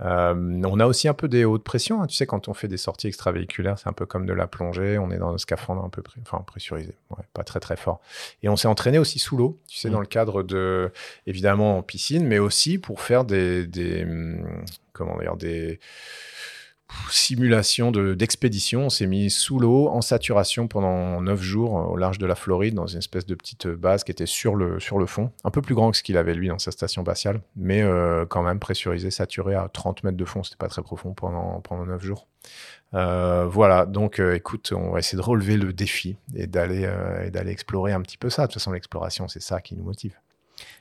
C: Euh, on a aussi un peu des hautes pressions. Hein. Tu sais, quand on fait des sorties extravéhiculaires, c'est un peu comme de la plongée. On est dans un scaphandre un peu enfin, pressurisé, pas très très fort. Et on s'est entraîné aussi sous l'eau, tu sais, dans mmh. le cadre de, évidemment, en piscine, mais aussi pour faire des, des hum, comment dire, des simulation d'expédition. on s'est mis sous l'eau en saturation pendant 9 jours au large de la Floride dans une espèce de petite base qui était sur le, sur le fond, un peu plus grand que ce qu'il avait lui dans sa station spatiale, mais euh, quand même pressurisé, saturé à 30 mètres de fond. C'était pas très profond pendant, pendant 9 jours. Euh, voilà, donc euh, écoute, on va essayer de relever le défi et d'aller d'aller explorer un petit peu ça. De toute façon, l'exploration, c'est ça qui nous motive.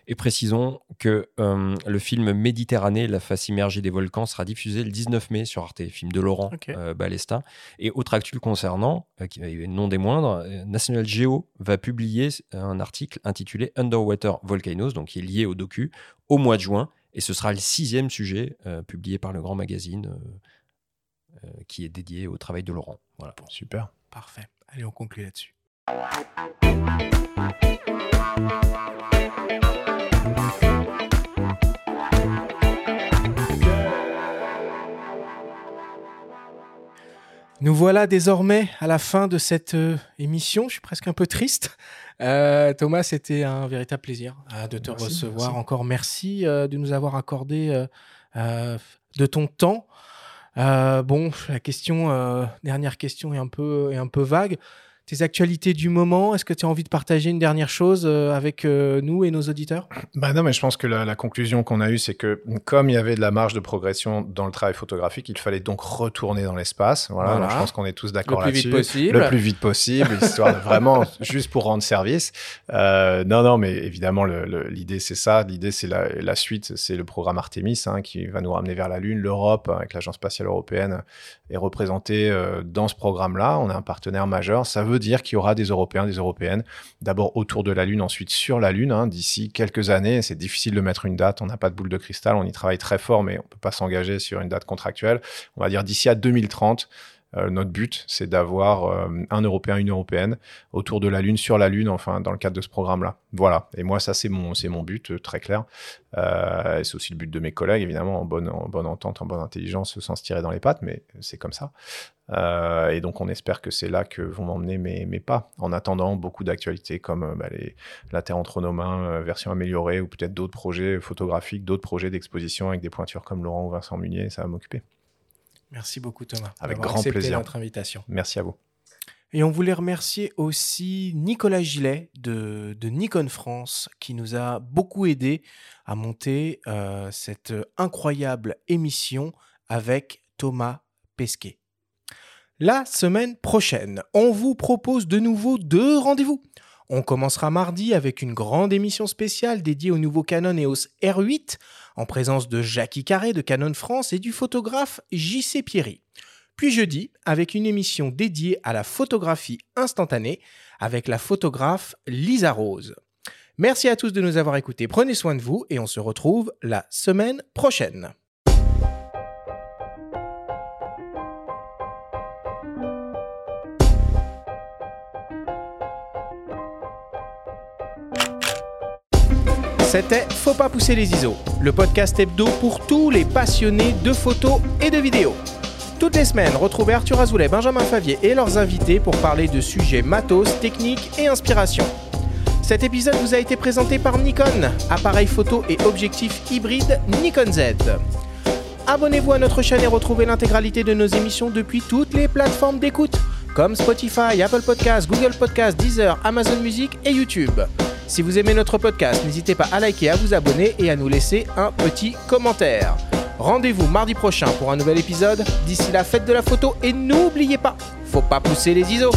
B: Et précisons que euh, le film Méditerranée, la face immergée des volcans, sera diffusé le 19 mai sur Arte, film de Laurent euh, Balesta. Et autre actu concernant, euh, qui est non des moindres, National Geo va publier un article intitulé Underwater Volcanoes, donc qui est lié au docu, au mois de juin. Et ce sera le sixième sujet publié par le grand magazine qui est dédié au travail de Laurent. Voilà.
C: super.
A: Parfait. Allez, on conclut là-dessus. Nous voilà désormais à la fin de cette euh, émission. Je suis presque un peu triste. Euh, Thomas, c'était un véritable plaisir euh, de te recevoir. Encore merci de nous avoir accordé de ton temps. bon, la question, dernière question est un peu, est un peu vague tes actualités du moment. Est-ce que tu as envie de partager une dernière chose euh, avec euh, nous et nos auditeurs?
C: Bah non, mais je pense que la, conclusion qu'on a eue, c'est que comme il y avait de la marge de progression dans le travail photographique, il fallait donc retourner dans l'espace. Voilà, je pense qu'on est tous d'accord là-dessus.
A: Le plus vite possible.
C: Le plus vite possible, histoire de vraiment juste pour rendre service. Euh, non, non, mais évidemment, l'idée c'est ça. L'idée c'est la, suite, c'est le programme Artemis hein, qui va nous ramener vers la Lune. L'Europe, avec l'Agence spatiale européenne, est représentée dans ce programme-là. On est un partenaire majeur. Ça veut dire qu'il y aura des Européens, des Européennes, d'abord autour de la Lune, ensuite sur la Lune, hein, d'ici quelques années. C'est difficile de mettre une date, on n'a pas de boule de cristal, on y travaille très fort, mais on ne peut pas s'engager sur une date contractuelle. On va dire d'ici à 2030. Euh, notre but, c'est d'avoir euh, un Européen, une Européenne autour de la Lune, sur la Lune, enfin, dans le cadre de ce programme-là. Voilà. Et moi, ça, c'est mon, mon but, euh, très clair. c'est aussi le but de mes collègues, évidemment, en bonne, en bonne entente, en bonne intelligence, sans se tirer dans les pattes, mais c'est comme ça. et donc, on espère que c'est là que vont m'emmener mes, mes, pas. En attendant, beaucoup d'actualités comme bah, la Terre entre nos mains, version améliorée, ou peut-être d'autres projets photographiques, d'autres projets d'exposition avec des pointures comme Laurent ou Vincent Munier, ça va m'occuper.
A: Merci beaucoup Thomas.
C: Avec grand plaisir.
A: notre invitation.
C: Merci à vous.
A: Et on voulait remercier aussi Nicolas Gillet de, Nikon France qui nous a beaucoup aidé à monter euh, cette incroyable émission avec Thomas Pesquet. La semaine prochaine, on vous propose de nouveau deux rendez-vous. On commencera mardi avec une grande émission spéciale dédiée au nouveau Canon EOS R8 en présence de Jackie Carré de Canon France et du photographe JC Pierry. Puis jeudi avec une émission dédiée à la photographie instantanée avec la photographe Lisa Rose. Merci à tous de nous avoir écoutés, prenez soin de vous et on se retrouve la semaine prochaine. C'était Faut pas pousser les ISO, le podcast hebdo pour tous les passionnés de photos et de vidéos. Toutes les semaines, retrouvez Arthur Azoulay, Benjamin Favier et leurs invités pour parler de sujets matos, techniques et inspiration. Cet épisode vous a été présenté par Nikon, appareil photo et objectif hybride Nikon Z. Abonnez-vous à notre chaîne et retrouvez l'intégralité de nos émissions depuis toutes les plateformes d'écoute, comme Spotify, Apple Podcasts, Google Podcasts, Deezer, Amazon Music et YouTube. Si vous aimez notre podcast, n'hésitez pas à liker, à vous abonner et à nous laisser un petit commentaire. Rendez-vous mardi prochain pour un nouvel épisode. D'ici la fête de la photo et n'oubliez pas, faut pas pousser les ISO.